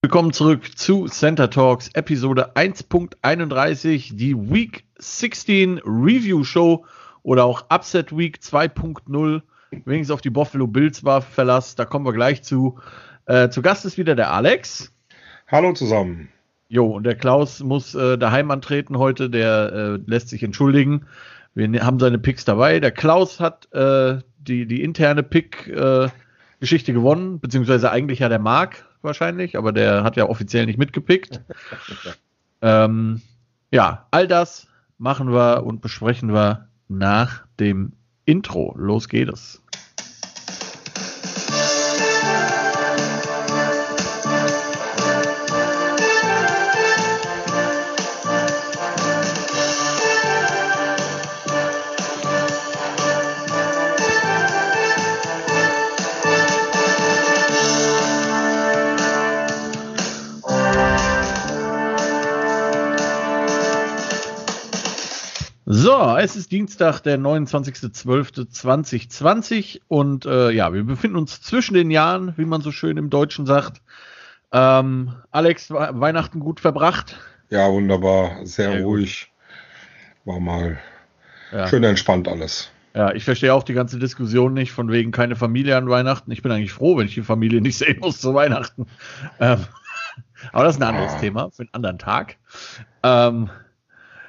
Willkommen zurück zu Center Talks Episode 1.31, die Week 16 Review Show oder auch Upset Week 2.0, wenigstens auf die Buffalo Bills war Verlass, da kommen wir gleich zu. Äh, zu Gast ist wieder der Alex. Hallo zusammen. Jo, und der Klaus muss äh, daheim antreten heute, der äh, lässt sich entschuldigen. Wir ne-, haben seine Picks dabei. Der Klaus hat äh, die, die interne Pick-Geschichte äh, gewonnen, beziehungsweise eigentlich ja der Marc wahrscheinlich, aber der hat ja offiziell nicht mitgepickt. ähm, ja, all das machen wir und besprechen wir nach dem Intro. Los geht es. So, es ist Dienstag, der 29.12.2020 und äh, ja, wir befinden uns zwischen den Jahren, wie man so schön im Deutschen sagt. Ähm, Alex, Weihnachten gut verbracht? Ja, wunderbar, sehr, sehr ruhig. War mal ja. schön entspannt alles. Ja, ich verstehe auch die ganze Diskussion nicht, von wegen keine Familie an Weihnachten. Ich bin eigentlich froh, wenn ich die Familie nicht sehen muss zu Weihnachten. Ähm, aber das ist ein anderes ah. Thema für einen anderen Tag. Ähm,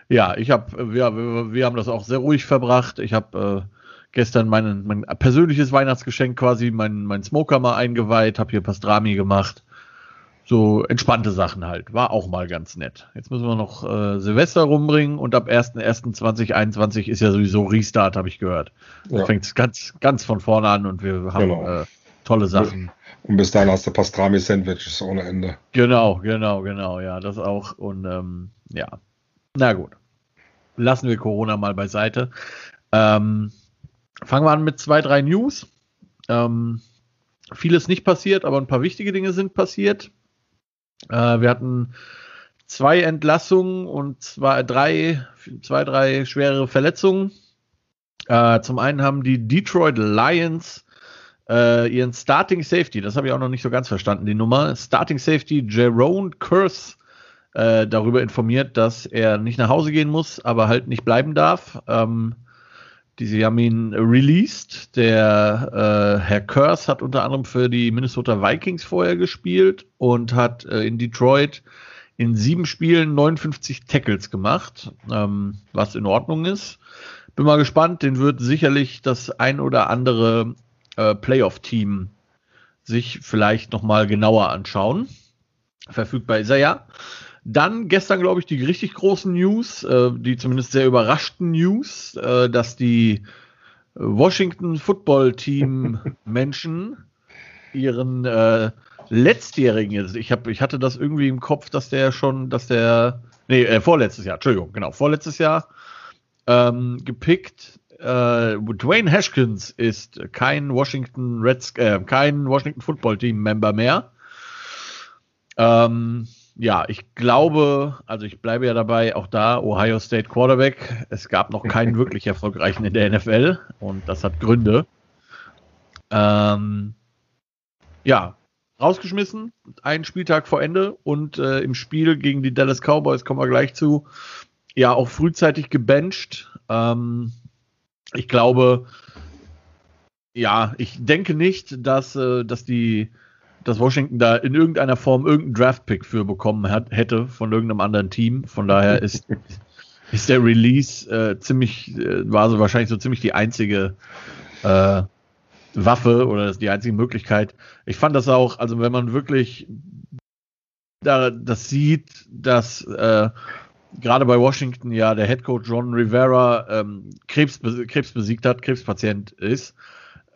ja, ich habe, wir, wir haben das auch sehr ruhig verbracht. Ich habe äh, gestern mein, mein persönliches Weihnachtsgeschenk quasi, mein, mein Smoker mal eingeweiht, habe hier Pastrami gemacht. So entspannte Sachen halt. War auch mal ganz nett. Jetzt müssen wir noch äh, Silvester rumbringen und ab 1.1.2021 ist ja sowieso Restart, habe ich gehört. Ja. Fängt es ganz, ganz von vorne an und wir haben genau. äh, tolle Sachen. Und bis dahin hast du Pastrami-Sandwiches ohne Ende. Genau, genau, genau, ja, das auch. Und ähm, ja, na gut lassen wir Corona mal beiseite. Ähm, fangen wir an mit zwei, drei News. Ähm, vieles nicht passiert, aber ein paar wichtige Dinge sind passiert. Äh, wir hatten zwei Entlassungen und zwei, drei, zwei, drei schwere Verletzungen. Äh, zum einen haben die Detroit Lions äh, ihren Starting Safety, das habe ich auch noch nicht so ganz verstanden, die Nummer. Starting Safety Jerome Curse äh, darüber informiert, dass er nicht nach Hause gehen muss, aber halt nicht bleiben darf. Ähm, die, sie haben ihn released. Der äh, Herr Curse hat unter anderem für die Minnesota Vikings vorher gespielt und hat äh, in Detroit in sieben Spielen 59 Tackles gemacht, ähm, was in Ordnung ist. Bin mal gespannt, den wird sicherlich das ein oder andere äh, Playoff-Team sich vielleicht nochmal genauer anschauen. Verfügbar ist er ja. Dann gestern, glaube ich, die richtig großen News, äh, die zumindest sehr überraschten News, äh, dass die Washington Football Team Menschen ihren äh, letztjährigen, ich, hab, ich hatte das irgendwie im Kopf, dass der schon, dass der, nee, äh, vorletztes Jahr, Entschuldigung, genau, vorletztes Jahr ähm, gepickt. Äh, Dwayne Haskins ist kein Washington Reds, äh, kein Washington Football Team Member mehr. Ähm, ja, ich glaube, also ich bleibe ja dabei, auch da Ohio State Quarterback. Es gab noch keinen wirklich erfolgreichen in der NFL und das hat Gründe. Ähm, ja, rausgeschmissen, einen Spieltag vor Ende und äh, im Spiel gegen die Dallas Cowboys kommen wir gleich zu. Ja, auch frühzeitig gebencht. Ähm, ich glaube, ja, ich denke nicht, dass, äh, dass die dass Washington da in irgendeiner Form irgendeinen Draft-Pick für bekommen hat, hätte von irgendeinem anderen Team. Von daher ist, ist der Release äh, ziemlich, äh, war so wahrscheinlich so ziemlich die einzige äh, Waffe oder die einzige Möglichkeit. Ich fand das auch, also wenn man wirklich da das sieht, dass äh, gerade bei Washington ja der Head Coach John Rivera ähm, Krebs, Krebs besiegt hat, Krebspatient ist.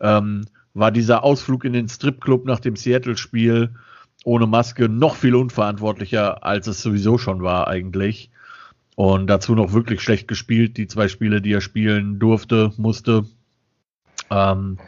Ähm, war dieser Ausflug in den Stripclub nach dem Seattle-Spiel ohne Maske noch viel unverantwortlicher, als es sowieso schon war eigentlich. Und dazu noch wirklich schlecht gespielt, die zwei Spiele, die er spielen durfte, musste. Ähm,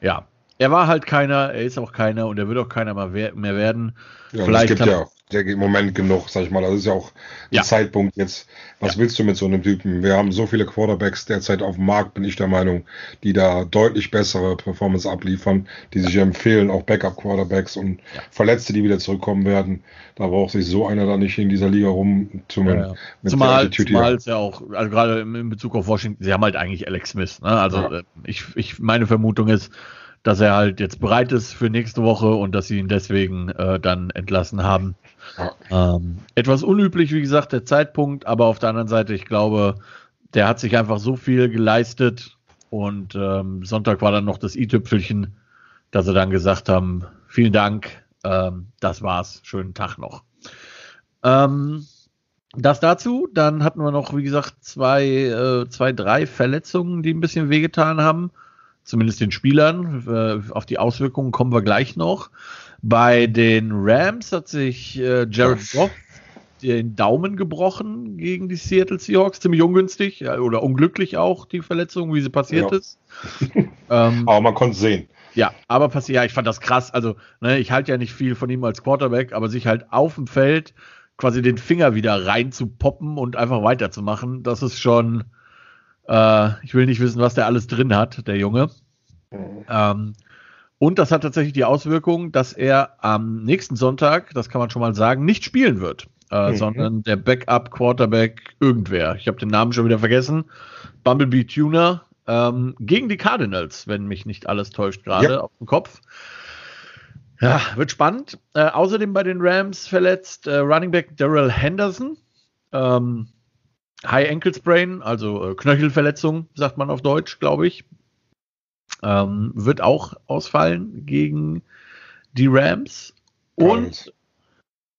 ja, er war halt keiner, er ist auch keiner und er wird auch keiner mehr werden. Ja, Vielleicht es gibt ja im Moment genug, sag ich mal. Das ist ja auch der ja. Zeitpunkt jetzt. Was ja. willst du mit so einem Typen? Wir haben so viele Quarterbacks derzeit auf dem Markt, bin ich der Meinung, die da deutlich bessere Performance abliefern, die sich empfehlen, auch Backup-Quarterbacks und. Verletzte, die wieder zurückkommen werden. Da braucht sich so einer da nicht in dieser Liga rum zu ja, Zumal, zumal es ja auch, also gerade in Bezug auf Washington, sie haben halt eigentlich Alex Smith. Ne? Also äh, ich, ich, meine Vermutung ist, dass er halt jetzt bereit ist für nächste Woche und dass sie ihn deswegen äh, dann entlassen haben. Ähm, etwas unüblich, wie gesagt, der Zeitpunkt, aber auf der anderen Seite, ich glaube, der hat sich einfach so viel geleistet und ähm, Sonntag war dann noch das i-Tüpfelchen, dass sie dann gesagt haben, vielen Dank, ähm, das war's, schönen Tag noch. Ähm, das dazu, dann hatten wir noch, wie gesagt, zwei, äh, zwei, drei Verletzungen, die ein bisschen wehgetan haben zumindest den Spielern. Äh, auf die Auswirkungen kommen wir gleich noch. Bei den Rams hat sich äh, Jared Goff den Daumen gebrochen gegen die Seattle Seahawks. Ziemlich ungünstig oder unglücklich auch, die Verletzung, wie sie passiert ja. ist. ähm, aber man konnte es sehen. Ja, aber passiert, ja, ich fand das krass. Also, ne, ich halte ja nicht viel von ihm als Quarterback, aber sich halt auf dem Feld quasi den Finger wieder rein zu poppen und einfach weiterzumachen, das ist schon, äh, ich will nicht wissen, was der alles drin hat, der Junge. Mhm. Ähm, und das hat tatsächlich die Auswirkung, dass er am nächsten Sonntag, das kann man schon mal sagen, nicht spielen wird, äh, mhm. sondern der Backup-Quarterback irgendwer. Ich habe den Namen schon wieder vergessen. Bumblebee Tuner ähm, gegen die Cardinals, wenn mich nicht alles täuscht gerade ja. auf dem Kopf. Ja, wird spannend. Äh, außerdem bei den Rams verletzt äh, Running Back Daryl Henderson. Ähm, High Ankle Sprain, also äh, Knöchelverletzung, sagt man auf Deutsch, glaube ich. Ähm, wird auch ausfallen gegen die Rams. Und.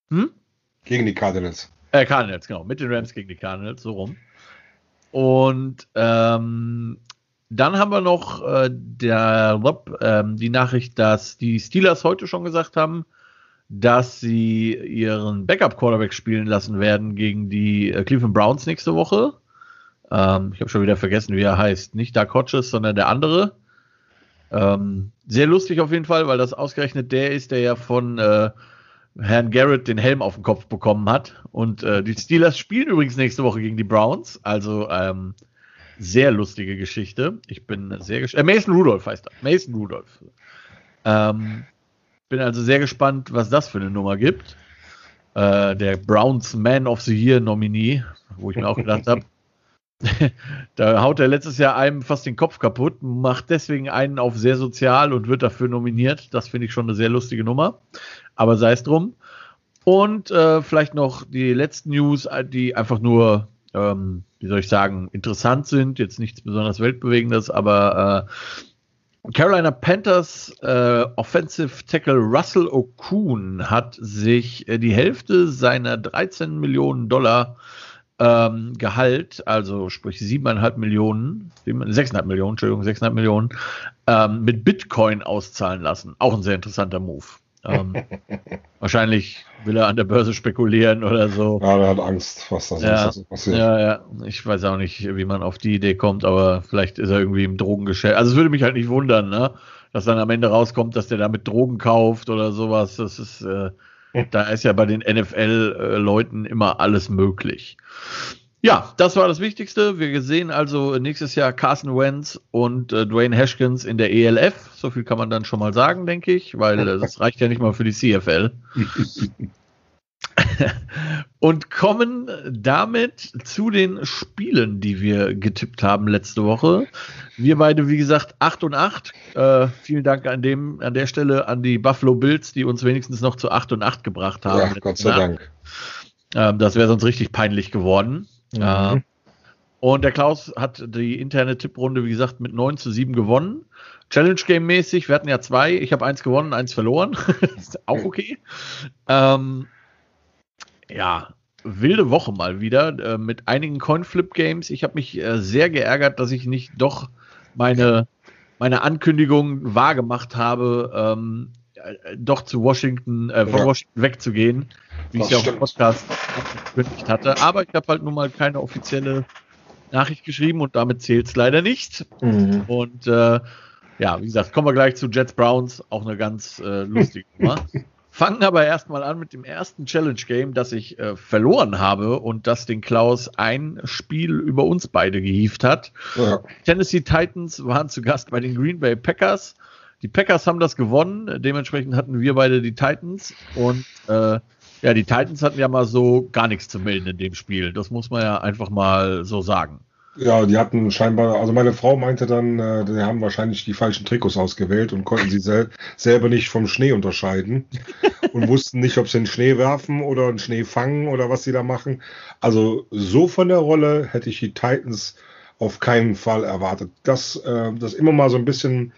Hm? Gegen die Cardinals. Äh, Cardinals, genau. Mit den Rams gegen die Cardinals, so rum. Und ähm, dann haben wir noch äh, der, äh, die Nachricht, dass die Steelers heute schon gesagt haben, dass sie ihren Backup-Quarterback spielen lassen werden gegen die äh, Cleveland Browns nächste Woche. Ähm, ich habe schon wieder vergessen, wie er heißt. Nicht Dark Hodges, sondern der andere. Ähm, sehr lustig auf jeden Fall, weil das ausgerechnet der ist, der ja von äh, Herrn Garrett den Helm auf den Kopf bekommen hat. Und äh, die Steelers spielen übrigens nächste Woche gegen die Browns. Also ähm, sehr lustige Geschichte. Ich bin sehr gespannt. Äh, Mason Rudolph heißt er. Mason Rudolph. Ähm, bin also sehr gespannt, was das für eine Nummer gibt. Äh, der Browns Man of the Year Nominee, wo ich mir auch gedacht habe, da haut er letztes Jahr einem fast den Kopf kaputt, macht deswegen einen auf sehr sozial und wird dafür nominiert. Das finde ich schon eine sehr lustige Nummer. Aber sei es drum. Und äh, vielleicht noch die letzten News, die einfach nur, ähm, wie soll ich sagen, interessant sind. Jetzt nichts besonders Weltbewegendes, aber äh, Carolina Panthers äh, Offensive Tackle Russell Okun hat sich äh, die Hälfte seiner 13 Millionen Dollar ähm, Gehalt, also sprich 7,5 Millionen, 6,5 Millionen, Entschuldigung, 6,5 Millionen, ähm, mit Bitcoin auszahlen lassen. Auch ein sehr interessanter Move. Ähm, wahrscheinlich will er an der Börse spekulieren oder so. Ja, er hat Angst, was da ja, so passiert. Ja, ja. Ich weiß auch nicht, wie man auf die Idee kommt, aber vielleicht ist er irgendwie im Drogengeschäft. Also es würde mich halt nicht wundern, ne? Dass dann am Ende rauskommt, dass der damit Drogen kauft oder sowas. Das ist, äh, da ist ja bei den NFL-Leuten immer alles möglich. Ja, das war das Wichtigste. Wir sehen also nächstes Jahr Carson Wentz und äh, Dwayne Haskins in der ELF. So viel kann man dann schon mal sagen, denke ich, weil äh, das reicht ja nicht mal für die CFL. und kommen damit zu den Spielen, die wir getippt haben letzte Woche. Wir beide, wie gesagt, 8 und 8. Äh, vielen Dank an, dem, an der Stelle an die Buffalo Bills, die uns wenigstens noch zu 8 und 8 gebracht haben. Ja, Gott sei Dank. Ähm, das wäre sonst richtig peinlich geworden. Mhm. Äh, und der Klaus hat die interne Tipprunde, wie gesagt, mit 9 zu 7 gewonnen. Challenge Game mäßig, wir hatten ja zwei. Ich habe eins gewonnen, eins verloren. ist auch okay. Ähm, ja, wilde Woche mal wieder äh, mit einigen Coinflip-Games. Ich habe mich äh, sehr geärgert, dass ich nicht doch meine, meine Ankündigung wahrgemacht habe, ähm, äh, doch zu Washington, äh, von ja. Washington wegzugehen wie ich es ja auch im Podcast angekündigt hatte. Aber ich habe halt nun mal keine offizielle Nachricht geschrieben und damit zählt es leider nicht. Mhm. Und äh, ja, wie gesagt, kommen wir gleich zu Jets Browns, auch eine ganz äh, lustige Nummer. Fangen aber erstmal an mit dem ersten Challenge Game, das ich äh, verloren habe und das den Klaus ein Spiel über uns beide gehievt hat. Ja. Tennessee Titans waren zu Gast bei den Green Bay Packers. Die Packers haben das gewonnen, dementsprechend hatten wir beide die Titans und äh, ja, die Titans hatten ja mal so gar nichts zu melden in dem Spiel. Das muss man ja einfach mal so sagen. Ja, die hatten scheinbar, also meine Frau meinte dann, äh, die haben wahrscheinlich die falschen Trikots ausgewählt und konnten sie sel selber nicht vom Schnee unterscheiden und wussten nicht, ob sie den Schnee werfen oder einen Schnee fangen oder was sie da machen. Also so von der Rolle hätte ich die Titans auf keinen Fall erwartet. Das, äh, das immer mal so ein bisschen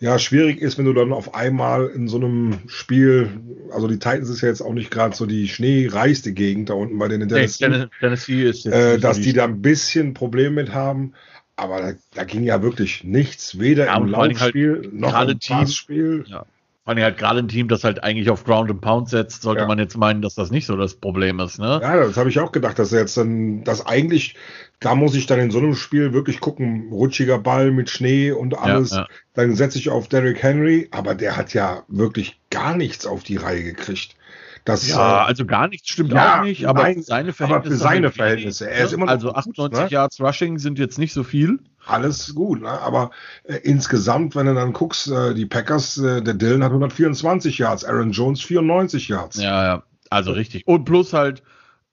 ja, schwierig ist, wenn du dann auf einmal in so einem Spiel, also die Titans ist ja jetzt auch nicht gerade so die schneereichste Gegend da unten bei den Tennessee, nee, Tennessee ist jetzt äh, dass die da ein bisschen Probleme mit haben. Aber da, da ging ja wirklich nichts, weder ja, im halt Laufspiel halt noch im Passspiel. Ja. Vor allem halt gerade ein Team, das halt eigentlich auf Ground and Pound setzt, sollte ja. man jetzt meinen, dass das nicht so das Problem ist, ne? Ja, das habe ich auch gedacht, dass jetzt dann, dass eigentlich da muss ich dann in so einem Spiel wirklich gucken, rutschiger Ball mit Schnee und alles. Ja, ja. Dann setze ich auf Derrick Henry, aber der hat ja wirklich gar nichts auf die Reihe gekriegt. Das, ja, äh, also gar nichts stimmt ja, auch nicht, aber nein, seine Verhältnisse. Aber für seine Verhältnisse. Er ist immer also 98 gut, ne? Yards Rushing sind jetzt nicht so viel. Alles gut, ne? aber äh, insgesamt, wenn du dann guckst, äh, die Packers, äh, der Dylan hat 124 Yards, Aaron Jones 94 Yards. Ja, ja, also richtig. Und plus halt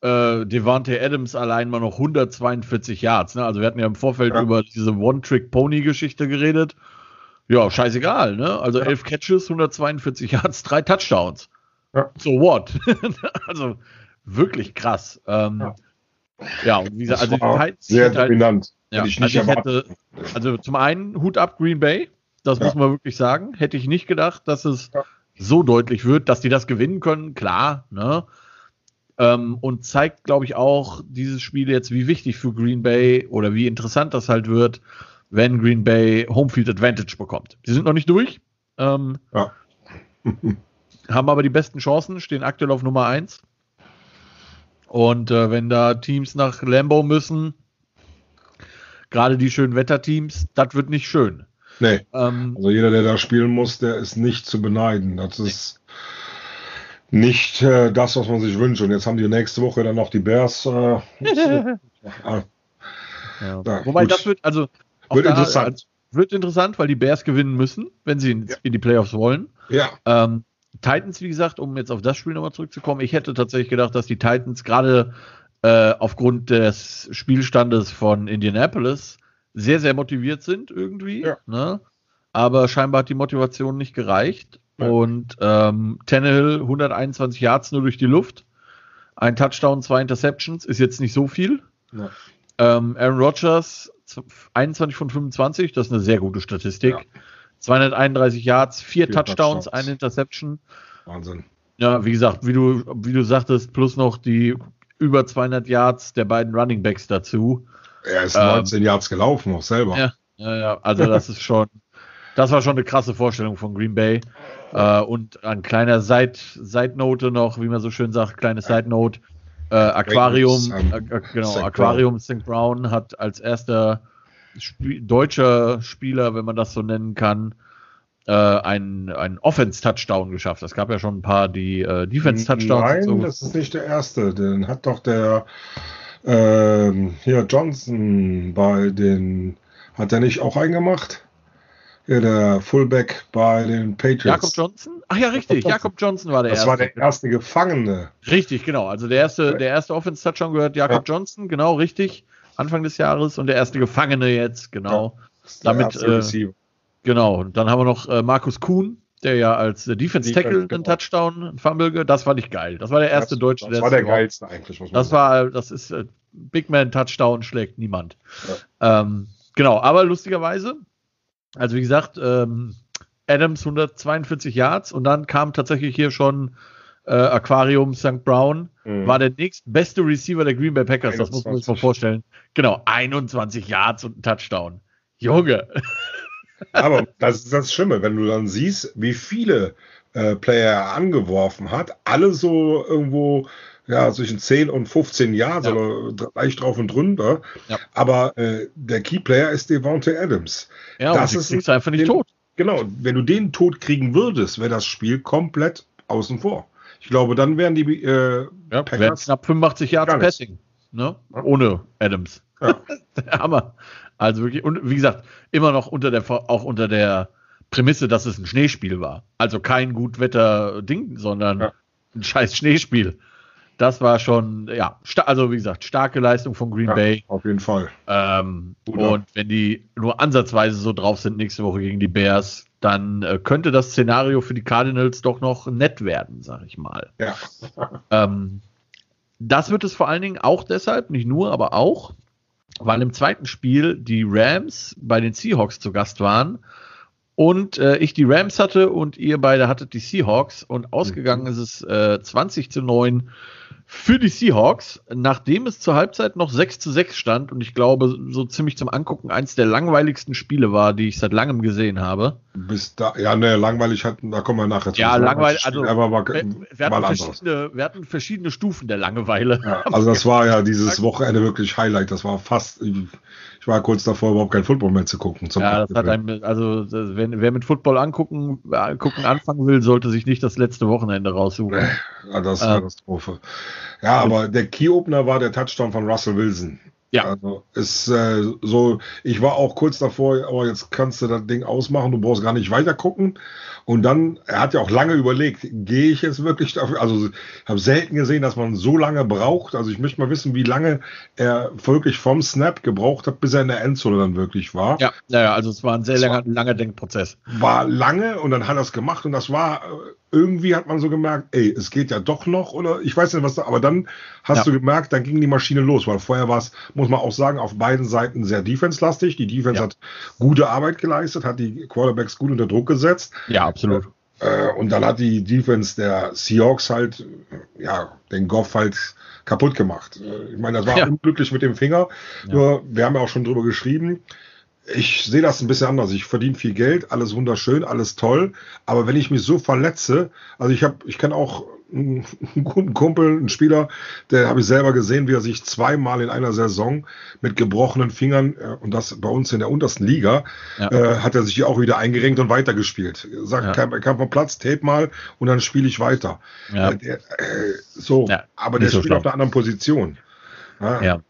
äh, Devante Adams allein mal noch 142 Yards. Ne? Also wir hatten ja im Vorfeld ja. über diese One-Trick-Pony-Geschichte geredet. Ja, scheißegal, ne? Also ja. elf Catches, 142 Yards, drei Touchdowns. Ja. So what? also wirklich krass. Ähm, ja. und wie gesagt, also die sehr halt, dominant. Ja, ich also, ich hätte, also zum einen Hut ab Green Bay, das muss man wirklich sagen. Hätte ich nicht gedacht, dass es so deutlich wird, dass die das gewinnen können, klar, ne? Ähm, und zeigt, glaube ich, auch dieses Spiel jetzt, wie wichtig für Green Bay oder wie interessant das halt wird, wenn Green Bay Homefield Advantage bekommt. Die sind noch nicht durch. Ähm, ja. haben aber die besten Chancen, stehen aktuell auf Nummer 1. Und äh, wenn da Teams nach Lambo müssen, gerade die schönen Wetterteams, das wird nicht schön. Nee. Ähm, also jeder, der da spielen muss, der ist nicht zu beneiden. Das ist nicht äh, das, was man sich wünscht. Und jetzt haben die nächste Woche dann noch die Bears. Äh, ja. Ja, Wobei gut. das wird, also wird da, interessant. Also, wird interessant, weil die Bears gewinnen müssen, wenn sie in, ja. in die Playoffs wollen. Ja. Ähm, Titans, wie gesagt, um jetzt auf das Spiel nochmal zurückzukommen, ich hätte tatsächlich gedacht, dass die Titans gerade äh, aufgrund des Spielstandes von Indianapolis sehr, sehr motiviert sind irgendwie. Ja. Ne? Aber scheinbar hat die Motivation nicht gereicht. Und ähm, Tannehill 121 Yards nur durch die Luft. Ein Touchdown, zwei Interceptions, ist jetzt nicht so viel. Ja. Ähm, Aaron Rodgers 21 von 25, das ist eine sehr gute Statistik. Ja. 231 Yards, vier, vier Touchdowns, Touchdowns, eine Interception. Wahnsinn. Ja, wie gesagt, wie du, wie du sagtest, plus noch die über 200 Yards der beiden Running Backs dazu. Er ist 19 ähm, Yards gelaufen, auch selber. Ja, ja, ja also das ist schon, das war schon eine krasse Vorstellung von Green Bay. Äh, und ein kleiner Side, Side Note noch, wie man so schön sagt, kleine Side Note. Äh, Aquarium, äh, äh, genau, St. Aquarium St. Brown hat als erster Sp deutscher Spieler, wenn man das so nennen kann, äh, einen, einen Offense-Touchdown geschafft. Es gab ja schon ein paar, die äh, Defense-Touchdowns. Nein, so. das ist nicht der erste. Den hat doch der ähm, hier Johnson bei den, hat er nicht auch einen gemacht? Ja, der Fullback bei den Patriots. Jakob Johnson? Ach ja, richtig. Jakob Johnson war der das erste. Das war der erste Gefangene. Richtig, genau. Also der erste, der erste Offense-Touchdown gehört Jakob ja. Johnson, genau, richtig. Anfang des Jahres und der erste Gefangene jetzt, genau. Ja, Damit, äh, genau. Und dann haben wir noch äh, Markus Kuhn, der ja als äh, Defense Tackle genau. einen Touchdown, einen Fumble, das fand ich geil. Das war der erste das, Deutsche. Das war der geilste eigentlich, muss man Das sagen. war, das ist äh, Big Man Touchdown schlägt niemand. Ja. Ähm, genau, aber lustigerweise also wie gesagt, ähm, Adams 142 Yards und dann kam tatsächlich hier schon äh, Aquarium St. Brown, mhm. war der nächstbeste Receiver der Green Bay Packers, 21. das muss man sich mal vorstellen. Genau, 21 Yards und ein Touchdown. Junge. Aber das ist das Schlimme, wenn du dann siehst, wie viele äh, Player er angeworfen hat, alle so irgendwo ja, zwischen 10 und 15 Jahren, ja. so leicht drauf und drunter. Ja. Aber äh, der Keyplayer ist Devontae Adams. Ja, das ist kriegst einfach nicht den, tot. Genau, wenn du den tot kriegen würdest, wäre das Spiel komplett außen vor. Ich glaube, dann wären die äh, ja, Packers knapp 85 Yards Passing, ne? Ohne Adams. Ja. Hammer. Also wirklich, und wie gesagt, immer noch unter der, auch unter der Prämisse, dass es ein Schneespiel war. Also kein Gutwetter-Ding, sondern ja. ein scheiß Schneespiel. Das war schon, ja, also wie gesagt, starke Leistung von Green ja, Bay. Auf jeden Fall. Ähm, und wenn die nur ansatzweise so drauf sind nächste Woche gegen die Bears, dann äh, könnte das Szenario für die Cardinals doch noch nett werden, sag ich mal. Ja. ähm, das wird es vor allen Dingen auch deshalb, nicht nur, aber auch, weil im zweiten Spiel die Rams bei den Seahawks zu Gast waren und äh, ich die Rams hatte und ihr beide hattet die Seahawks und ausgegangen mhm. ist es äh, 20 zu 9 für die Seahawks, nachdem es zur Halbzeit noch 6 zu 6 stand und ich glaube, so ziemlich zum Angucken eins der langweiligsten Spiele war, die ich seit langem gesehen habe. Bis da, ja, ne, langweilig hatten, da kommen wir nachher zu. Ja, langweilig, also, aber war, wir, wir, hatten verschiedene, wir hatten verschiedene Stufen der Langeweile. Ja, also das war ja dieses Wochenende wirklich Highlight, das war fast, ich war kurz davor, überhaupt kein Football mehr zu gucken. ja, das hat einem, also wenn, wer mit Football angucken, gucken anfangen will, sollte sich nicht das letzte Wochenende raussuchen. Ja, das ist ähm, Katastrophe. Ja, aber der Key-Opener war der Touchdown von Russell Wilson. Ja. Also ist äh, so, ich war auch kurz davor, aber jetzt kannst du das Ding ausmachen, du brauchst gar nicht weiter gucken. Und dann, er hat ja auch lange überlegt, gehe ich jetzt wirklich dafür? Also ich habe selten gesehen, dass man so lange braucht. Also ich möchte mal wissen, wie lange er wirklich vom Snap gebraucht hat, bis er in der Endzone dann wirklich war. Ja, naja, also es war ein sehr langer, langer Denkprozess. War lange und dann hat er es gemacht und das war äh, irgendwie hat man so gemerkt, ey, es geht ja doch noch oder ich weiß nicht was da, aber dann hast ja. du gemerkt, dann ging die Maschine los, weil vorher war es, muss man auch sagen, auf beiden Seiten sehr defense-lastig. Die Defense ja. hat gute Arbeit geleistet, hat die Quarterbacks gut unter Druck gesetzt. Ja, absolut. Äh, und dann hat die Defense der Seahawks halt, ja, den Goff halt kaputt gemacht. Äh, ich meine, das war ja. unglücklich mit dem Finger. Nur, wir haben ja auch schon drüber geschrieben ich sehe das ein bisschen anders. Ich verdiene viel Geld, alles wunderschön, alles toll. Aber wenn ich mich so verletze, also ich habe, ich kenne auch einen, guten Kumpel, einen Spieler, der habe ich selber gesehen, wie er sich zweimal in einer Saison mit gebrochenen Fingern äh, und das bei uns in der untersten Liga, ja. äh, hat er sich auch wieder eingerenkt und weitergespielt. Sagt, ja. kam, vom Platz, tape mal und dann spiele ich weiter. Ja. Äh, der, äh, so, aber der so spielt schlimm. auf einer anderen Position. ja.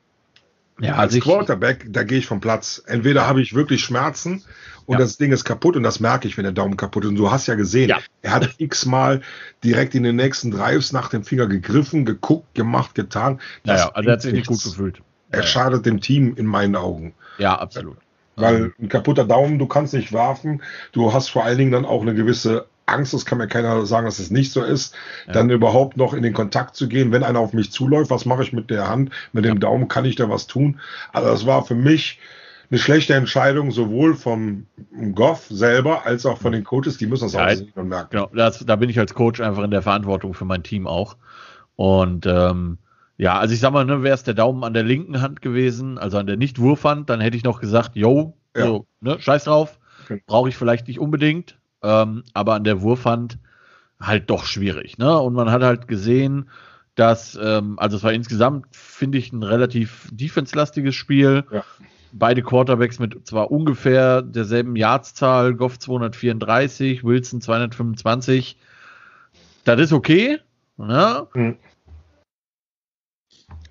Ja, als also Quarterback, da gehe ich vom Platz. Entweder habe ich wirklich Schmerzen und ja. das Ding ist kaputt und das merke ich, wenn der Daumen kaputt ist. Und du hast ja gesehen, ja. er hat x-mal direkt in den nächsten Drives nach dem Finger gegriffen, geguckt, gemacht, getan. Das ja, also er hat sich nicht gut gefühlt. Er schadet dem Team in meinen Augen. Ja, absolut. Weil ein kaputter Daumen, du kannst nicht werfen. Du hast vor allen Dingen dann auch eine gewisse Angst, das kann mir keiner sagen, dass es nicht so ist, ja. dann überhaupt noch in den Kontakt zu gehen, wenn einer auf mich zuläuft, was mache ich mit der Hand, mit dem ja. Daumen, kann ich da was tun? Also das war für mich eine schlechte Entscheidung, sowohl vom Goff selber als auch von den Coaches, die müssen das ja, auch sehen und merken. Genau, das, da bin ich als Coach einfach in der Verantwortung für mein Team auch. Und ähm, ja, also ich sag mal, ne, wäre es der Daumen an der linken Hand gewesen, also an der Nicht-Wurfhand, dann hätte ich noch gesagt, yo, ja. so, ne, scheiß drauf, okay. brauche ich vielleicht nicht unbedingt ähm, aber an der Wurfhand halt doch schwierig. Ne? Und man hat halt gesehen, dass, ähm, also es war insgesamt, finde ich, ein relativ defense-lastiges Spiel. Ja. Beide Quarterbacks mit zwar ungefähr derselben Yardszahl, Goff 234, Wilson 225. Das ist okay. Ne? Mhm.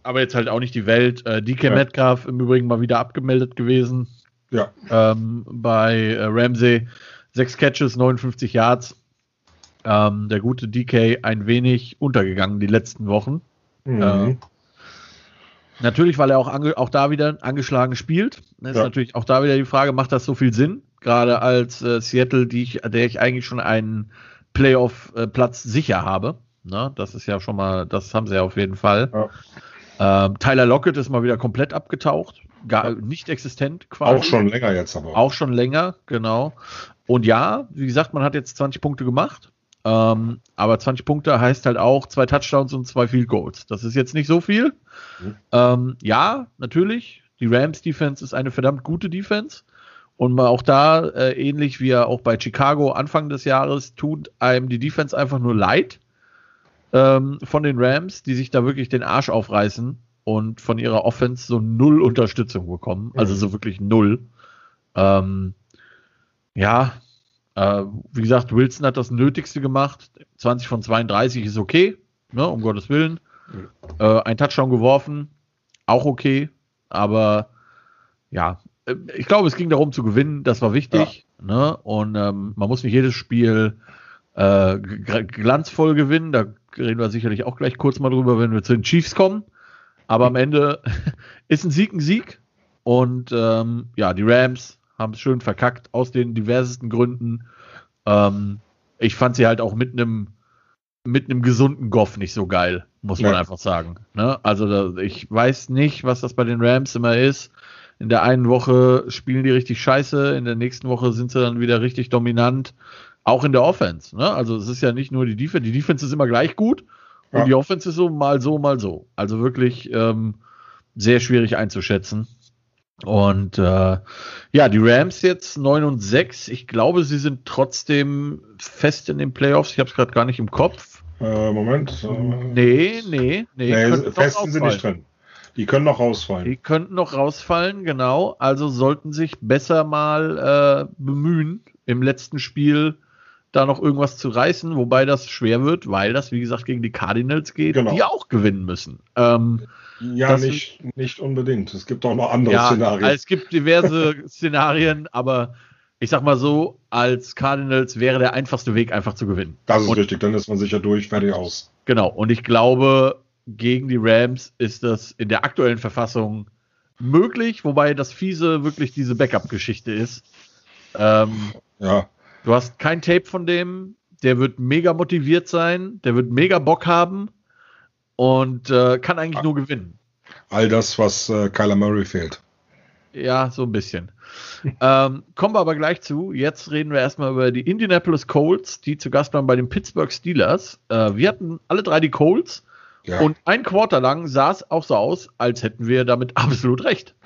Aber jetzt halt auch nicht die Welt. Äh, DK ja. Metcalf im Übrigen mal wieder abgemeldet gewesen. Ja. Ähm, bei äh, Ramsey Sechs Catches, 59 Yards. Ähm, der gute DK ein wenig untergegangen die letzten Wochen. Mhm. Äh, natürlich, weil er auch, auch da wieder angeschlagen spielt. Das ist ja. natürlich auch da wieder die Frage, macht das so viel Sinn? Gerade als äh, Seattle, die ich, der ich eigentlich schon einen Playoff-Platz sicher habe. Na, das ist ja schon mal, das haben sie ja auf jeden Fall. Ja. Ähm, Tyler Lockett ist mal wieder komplett abgetaucht. Gar nicht existent quasi. Auch schon länger jetzt aber. Auch schon länger, genau. Und ja, wie gesagt, man hat jetzt 20 Punkte gemacht. Ähm, aber 20 Punkte heißt halt auch zwei Touchdowns und zwei Field Goals. Das ist jetzt nicht so viel. Mhm. Ähm, ja, natürlich. Die Rams Defense ist eine verdammt gute Defense. Und auch da, äh, ähnlich wie auch bei Chicago Anfang des Jahres, tut einem die Defense einfach nur leid ähm, von den Rams, die sich da wirklich den Arsch aufreißen und von ihrer Offense so null Unterstützung bekommen. Also so wirklich null. Ähm, ja, äh, wie gesagt, Wilson hat das Nötigste gemacht. 20 von 32 ist okay, ne, um Gottes Willen. Äh, ein Touchdown geworfen, auch okay. Aber ja, äh, ich glaube, es ging darum zu gewinnen, das war wichtig. Ja. Ne? Und ähm, man muss nicht jedes Spiel äh, glanzvoll gewinnen. Da reden wir sicherlich auch gleich kurz mal drüber, wenn wir zu den Chiefs kommen. Aber am Ende ist ein Sieg ein Sieg. Und ähm, ja, die Rams haben es schön verkackt aus den diversesten Gründen. Ähm, ich fand sie halt auch mit einem mit einem gesunden Goff nicht so geil, muss man ja. einfach sagen. Ne? Also ich weiß nicht, was das bei den Rams immer ist. In der einen Woche spielen die richtig scheiße, in der nächsten Woche sind sie dann wieder richtig dominant. Auch in der Offense. Ne? Also es ist ja nicht nur die Defense, die Defense ist immer gleich gut und ja. die Offense ist so mal so, mal so. Also wirklich ähm, sehr schwierig einzuschätzen. Und äh, ja, die Rams jetzt 9 und 6. Ich glaube, sie sind trotzdem fest in den Playoffs. Ich habe es gerade gar nicht im Kopf. Äh, Moment. Äh, nee, nee, nee. nee fest sind sie nicht drin. Die können noch rausfallen. Die könnten noch rausfallen, genau. Also sollten sich besser mal äh, bemühen, im letzten Spiel da noch irgendwas zu reißen, wobei das schwer wird, weil das, wie gesagt, gegen die Cardinals geht, genau. die auch gewinnen müssen. Ähm, ja, nicht, nicht unbedingt. Es gibt auch noch andere ja, Szenarien. Es gibt diverse Szenarien, aber ich sag mal so, als Cardinals wäre der einfachste Weg, einfach zu gewinnen. Das ist und, richtig, dann ist man sicher durch, fertig aus. Genau, und ich glaube, gegen die Rams ist das in der aktuellen Verfassung möglich, wobei das fiese wirklich diese Backup-Geschichte ist. Ähm, ja. Du hast kein Tape von dem, der wird mega motiviert sein, der wird mega Bock haben und äh, kann eigentlich nur gewinnen. All das, was äh, Kyler Murray fehlt. Ja, so ein bisschen. ähm, kommen wir aber gleich zu. Jetzt reden wir erstmal über die Indianapolis Colts, die zu Gast waren bei den Pittsburgh Steelers. Äh, wir hatten alle drei die Colts ja. und ein Quarter lang sah es auch so aus, als hätten wir damit absolut recht.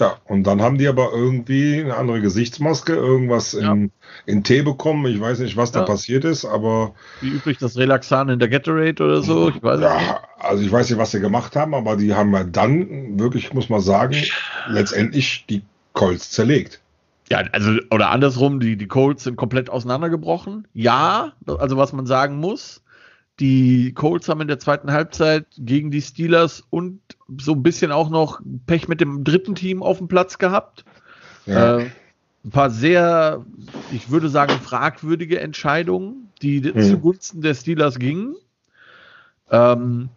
Ja, und dann haben die aber irgendwie eine andere Gesichtsmaske, irgendwas ja. in, in Tee bekommen. Ich weiß nicht, was ja. da passiert ist, aber. Wie üblich das Relaxan in der Gatorade oder so. Ich weiß ja, nicht. also ich weiß nicht, was sie gemacht haben, aber die haben ja dann wirklich, muss man sagen, letztendlich die Colts zerlegt. Ja, also, oder andersrum, die, die Colts sind komplett auseinandergebrochen. Ja, also was man sagen muss, die Colts haben in der zweiten Halbzeit gegen die Steelers und so ein bisschen auch noch Pech mit dem dritten Team auf dem Platz gehabt. Ja. Äh, ein paar sehr, ich würde sagen, fragwürdige Entscheidungen, die hm. zugunsten der Steelers gingen. Ähm,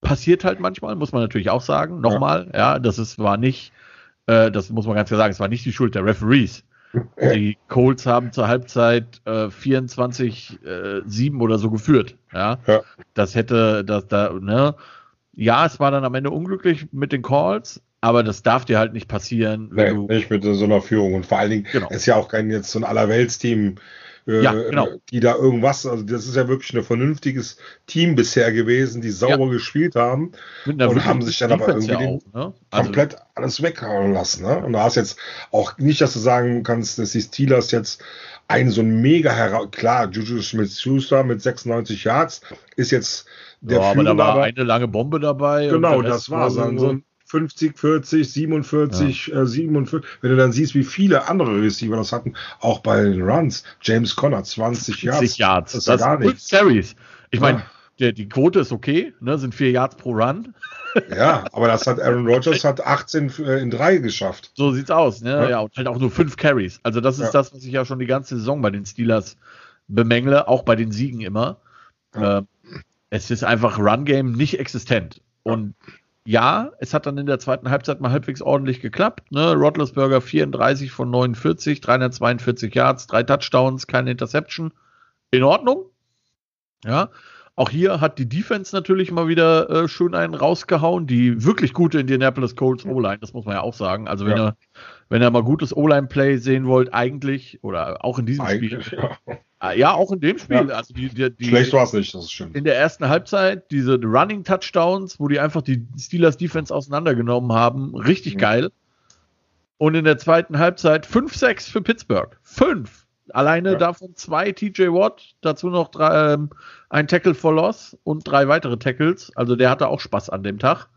passiert halt manchmal, muss man natürlich auch sagen. Nochmal, ja, ja das ist, war nicht, äh, das muss man ganz klar sagen, es war nicht die Schuld der Referees. Die Colts haben zur Halbzeit äh, 24-7 äh, oder so geführt. Ja? ja. Das hätte, das da, ne? Ja, es war dann am Ende unglücklich mit den Calls, aber das darf dir halt nicht passieren. Nee, nicht mit so einer Führung. Und vor allen Dingen genau. ist ja auch kein jetzt so ein Allerweltsteam äh, ja, genau. die da irgendwas, also das ist ja wirklich ein vernünftiges Team bisher gewesen, die sauber ja. gespielt haben und haben sich dann aber irgendwie auch, ne? also, komplett alles weghauen lassen. Ne? Und da hast jetzt auch nicht, dass du sagen kannst, dass die Steelers jetzt ein so ein mega heraus klar, Juju Smith-Schuster mit 96 Yards ist jetzt der ja, aber da war eine lange Bombe dabei. Genau, das war so, so ein 50, 40, 47, ja. äh, 47. Wenn du dann siehst, wie viele andere Receiver das hatten, auch bei den Runs. James Conner, 20 Yards. 20 Yards. Das ist das gar nichts. Carries. Ich meine, ja. die Quote ist okay, ne, sind vier Yards pro Run. Ja, aber das hat Aaron Rodgers hat 18 äh, in drei geschafft. So sieht's aus, ne? Ja, ja und halt auch nur fünf Carries. Also das ist ja. das, was ich ja schon die ganze Saison bei den Steelers bemängle, auch bei den Siegen immer. Ja. Äh, es ist einfach Run Game nicht existent. Und ja, es hat dann in der zweiten Halbzeit mal halbwegs ordentlich geklappt. Ne? Rodlesberger 34 von 49, 342 Yards, drei Touchdowns, keine Interception. In Ordnung. Ja. Auch hier hat die Defense natürlich mal wieder äh, schön einen rausgehauen. Die wirklich gute Indianapolis Colts O-Line, das muss man ja auch sagen. Also wenn ja. ihr wenn ihr mal gutes O-Line-Play sehen wollt, eigentlich oder auch in diesem eigentlich, Spiel. Ja. Ah, ja. auch in dem Spiel. Ja. Also die, die, die, Schlecht war es nicht, das ist stimmt. In der ersten Halbzeit diese Running Touchdowns, wo die einfach die Steelers Defense auseinandergenommen haben, richtig mhm. geil. Und in der zweiten Halbzeit 5-6 für Pittsburgh. 5. Alleine ja. davon zwei TJ Watt, dazu noch drei, ähm, ein Tackle for Loss und drei weitere Tackles. Also der hatte auch Spaß an dem Tag.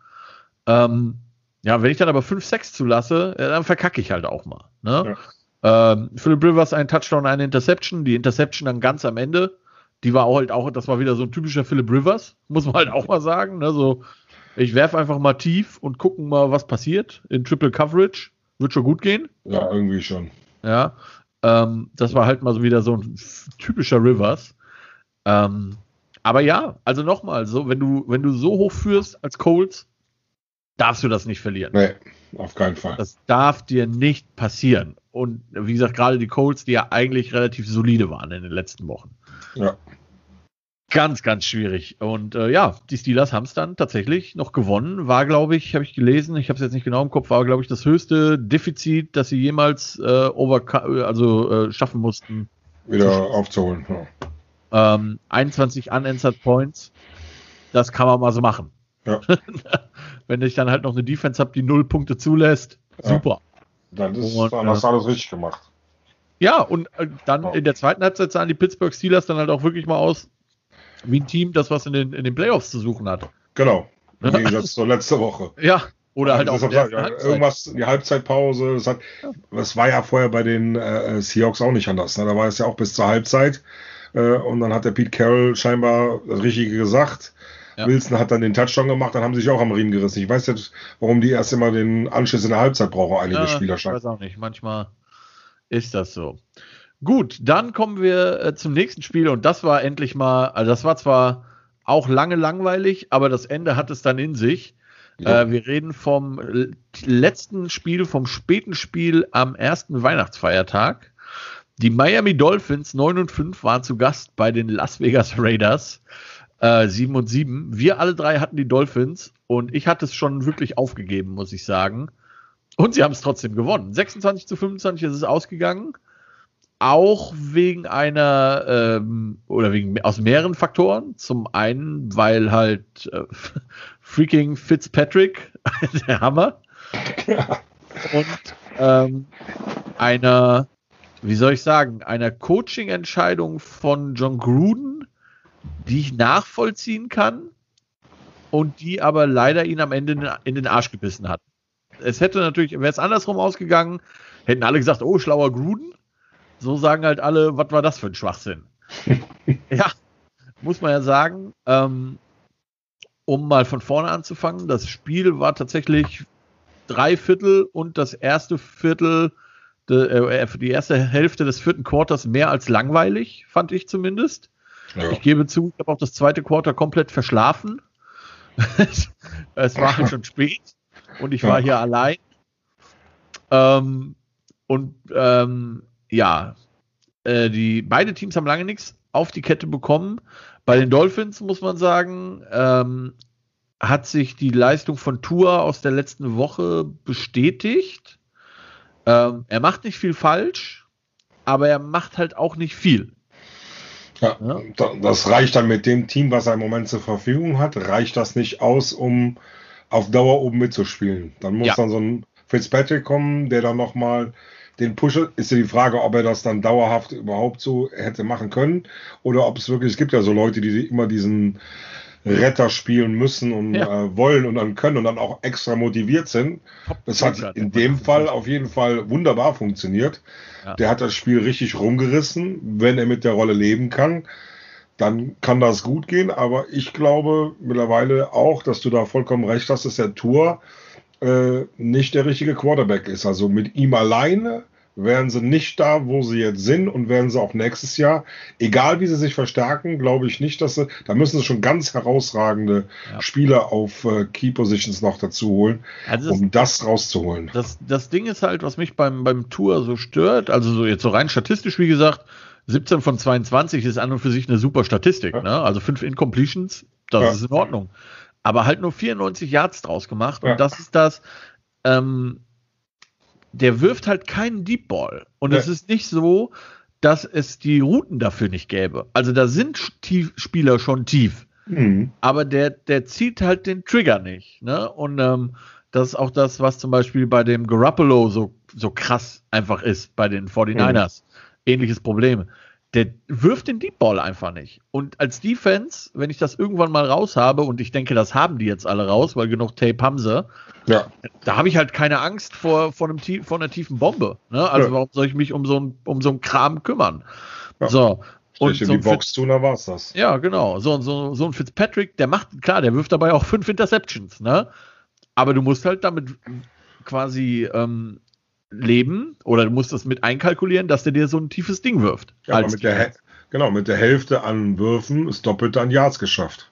Ähm, ja, wenn ich dann aber 5-6 zulasse, dann verkacke ich halt auch mal. Ne? Ja. Ähm, Philip Rivers ein Touchdown, eine Interception. Die Interception dann ganz am Ende. Die war halt auch, das war wieder so ein typischer Philip Rivers, muss man halt auch mal sagen. Ne? So, ich werfe einfach mal tief und gucken mal, was passiert in Triple Coverage. Wird schon gut gehen. Ja, irgendwie schon. Ja. Ähm, das war halt mal so wieder so ein typischer Rivers. Ähm, aber ja, also nochmal, so, wenn du, wenn du so hoch führst als Colts, darfst du das nicht verlieren. Nee, auf keinen Fall. Das darf dir nicht passieren. Und wie gesagt, gerade die Colts, die ja eigentlich relativ solide waren in den letzten Wochen. Ja. Ganz, ganz schwierig. Und äh, ja, die Steelers haben es dann tatsächlich noch gewonnen. War, glaube ich, habe ich gelesen, ich habe es jetzt nicht genau im Kopf, war, glaube ich, das höchste Defizit, das sie jemals äh, over, also äh, schaffen mussten. Wieder aufzuholen. Ja. Ähm, 21 unanswered Points. Das kann man mal so machen. Ja. Wenn ich dann halt noch eine Defense habe, die null Punkte zulässt, ja. super. Dann ist, und, dann hast du alles richtig gemacht. Ja, und äh, dann in der zweiten Halbzeit sahen die Pittsburgh Steelers dann halt auch wirklich mal aus wie ein Team, das was in den, in den Playoffs zu suchen hat. Genau. Im Gegensatz zur letzten Woche. Ja, oder halt auch sagt, ja, irgendwas, die Halbzeitpause, das, hat, das war ja vorher bei den äh, Seahawks auch nicht anders. Ne? Da war es ja auch bis zur Halbzeit. Äh, und dann hat der Pete Carroll scheinbar das Richtige gesagt. Ja. Wilson hat dann den Touchdown gemacht, dann haben sie sich auch am Riemen gerissen. Ich weiß jetzt, warum die erst immer den Anschluss in der Halbzeit brauchen, einige ja, Spieler. Ich weiß auch nicht. Manchmal ist das so. Gut, dann kommen wir äh, zum nächsten Spiel und das war endlich mal, also das war zwar auch lange langweilig, aber das Ende hat es dann in sich. Ja. Äh, wir reden vom letzten Spiel, vom späten Spiel am ersten Weihnachtsfeiertag. Die Miami Dolphins 9 und 5 waren zu Gast bei den Las Vegas Raiders äh, 7 und 7. Wir alle drei hatten die Dolphins und ich hatte es schon wirklich aufgegeben, muss ich sagen. Und sie haben es trotzdem gewonnen. 26 zu 25 ist es ausgegangen auch wegen einer ähm, oder wegen aus mehreren Faktoren. Zum einen, weil halt äh, freaking Fitzpatrick, der Hammer, und ähm, einer, wie soll ich sagen, einer Coaching-Entscheidung von John Gruden, die ich nachvollziehen kann und die aber leider ihn am Ende in den Arsch gebissen hat. Es hätte natürlich, wäre es andersrum ausgegangen, hätten alle gesagt, oh, schlauer Gruden. So sagen halt alle, was war das für ein Schwachsinn? ja, muss man ja sagen. Ähm, um mal von vorne anzufangen, das Spiel war tatsächlich drei Viertel und das erste Viertel, de, äh, die erste Hälfte des vierten Quarters mehr als langweilig, fand ich zumindest. Ja. Ich gebe zu, ich habe auch das zweite Quarter komplett verschlafen. es war halt schon spät und ich war hier allein. Ähm, und ähm, ja, äh, die beide Teams haben lange nichts auf die Kette bekommen. Bei den Dolphins muss man sagen, ähm, hat sich die Leistung von Tour aus der letzten Woche bestätigt. Ähm, er macht nicht viel falsch, aber er macht halt auch nicht viel. Ja, ja, das reicht dann mit dem Team, was er im Moment zur Verfügung hat, reicht das nicht aus, um auf Dauer oben mitzuspielen. Dann muss ja. dann so ein Fitzpatrick kommen, der dann nochmal den Push ist ja die Frage, ob er das dann dauerhaft überhaupt so hätte machen können oder ob es wirklich, es gibt ja so Leute, die immer diesen Retter spielen müssen und ja. äh, wollen und dann können und dann auch extra motiviert sind. Das hat in dem Fall auf jeden Fall wunderbar funktioniert. Ja. Der hat das Spiel richtig rumgerissen. Wenn er mit der Rolle leben kann, dann kann das gut gehen. Aber ich glaube mittlerweile auch, dass du da vollkommen recht hast, dass der Tour äh, nicht der richtige Quarterback ist. Also mit ihm alleine wären sie nicht da, wo sie jetzt sind und werden sie auch nächstes Jahr, egal wie sie sich verstärken, glaube ich nicht, dass sie, da müssen sie schon ganz herausragende ja. Spieler auf äh, Key Positions noch dazu holen, also um das, das rauszuholen. Das, das Ding ist halt, was mich beim, beim Tour so stört, also so jetzt so rein statistisch, wie gesagt, 17 von 22 ist an und für sich eine super Statistik, ja. ne? also fünf Incompletions, das ja. ist in Ordnung aber halt nur 94 Yards draus gemacht. Und das ist das, ähm, der wirft halt keinen Deep Ball. Und ja. es ist nicht so, dass es die Routen dafür nicht gäbe. Also da sind tief Spieler schon tief. Mhm. Aber der, der zieht halt den Trigger nicht. Ne? Und ähm, das ist auch das, was zum Beispiel bei dem Garoppolo so so krass einfach ist bei den 49ers. Mhm. Ähnliches Problem. Der wirft den Deep Ball einfach nicht. Und als Defense, wenn ich das irgendwann mal raus habe, und ich denke, das haben die jetzt alle raus, weil genug Tape haben sie, ja. da habe ich halt keine Angst vor, vor, einem, vor einer tiefen Bombe. Ne? Also ja. warum soll ich mich um so, ein, um so einen Kram kümmern? Ja. So. Und so die Box tun, da war's das. Ja, genau. So, so, so ein Fitzpatrick, der macht, klar, der wirft dabei auch fünf Interceptions, ne? Aber du musst halt damit quasi ähm, leben oder du musst das mit einkalkulieren, dass der dir so ein tiefes Ding wirft. Ja, mit der, genau, mit der Hälfte an Würfen ist doppelt an Yards geschafft.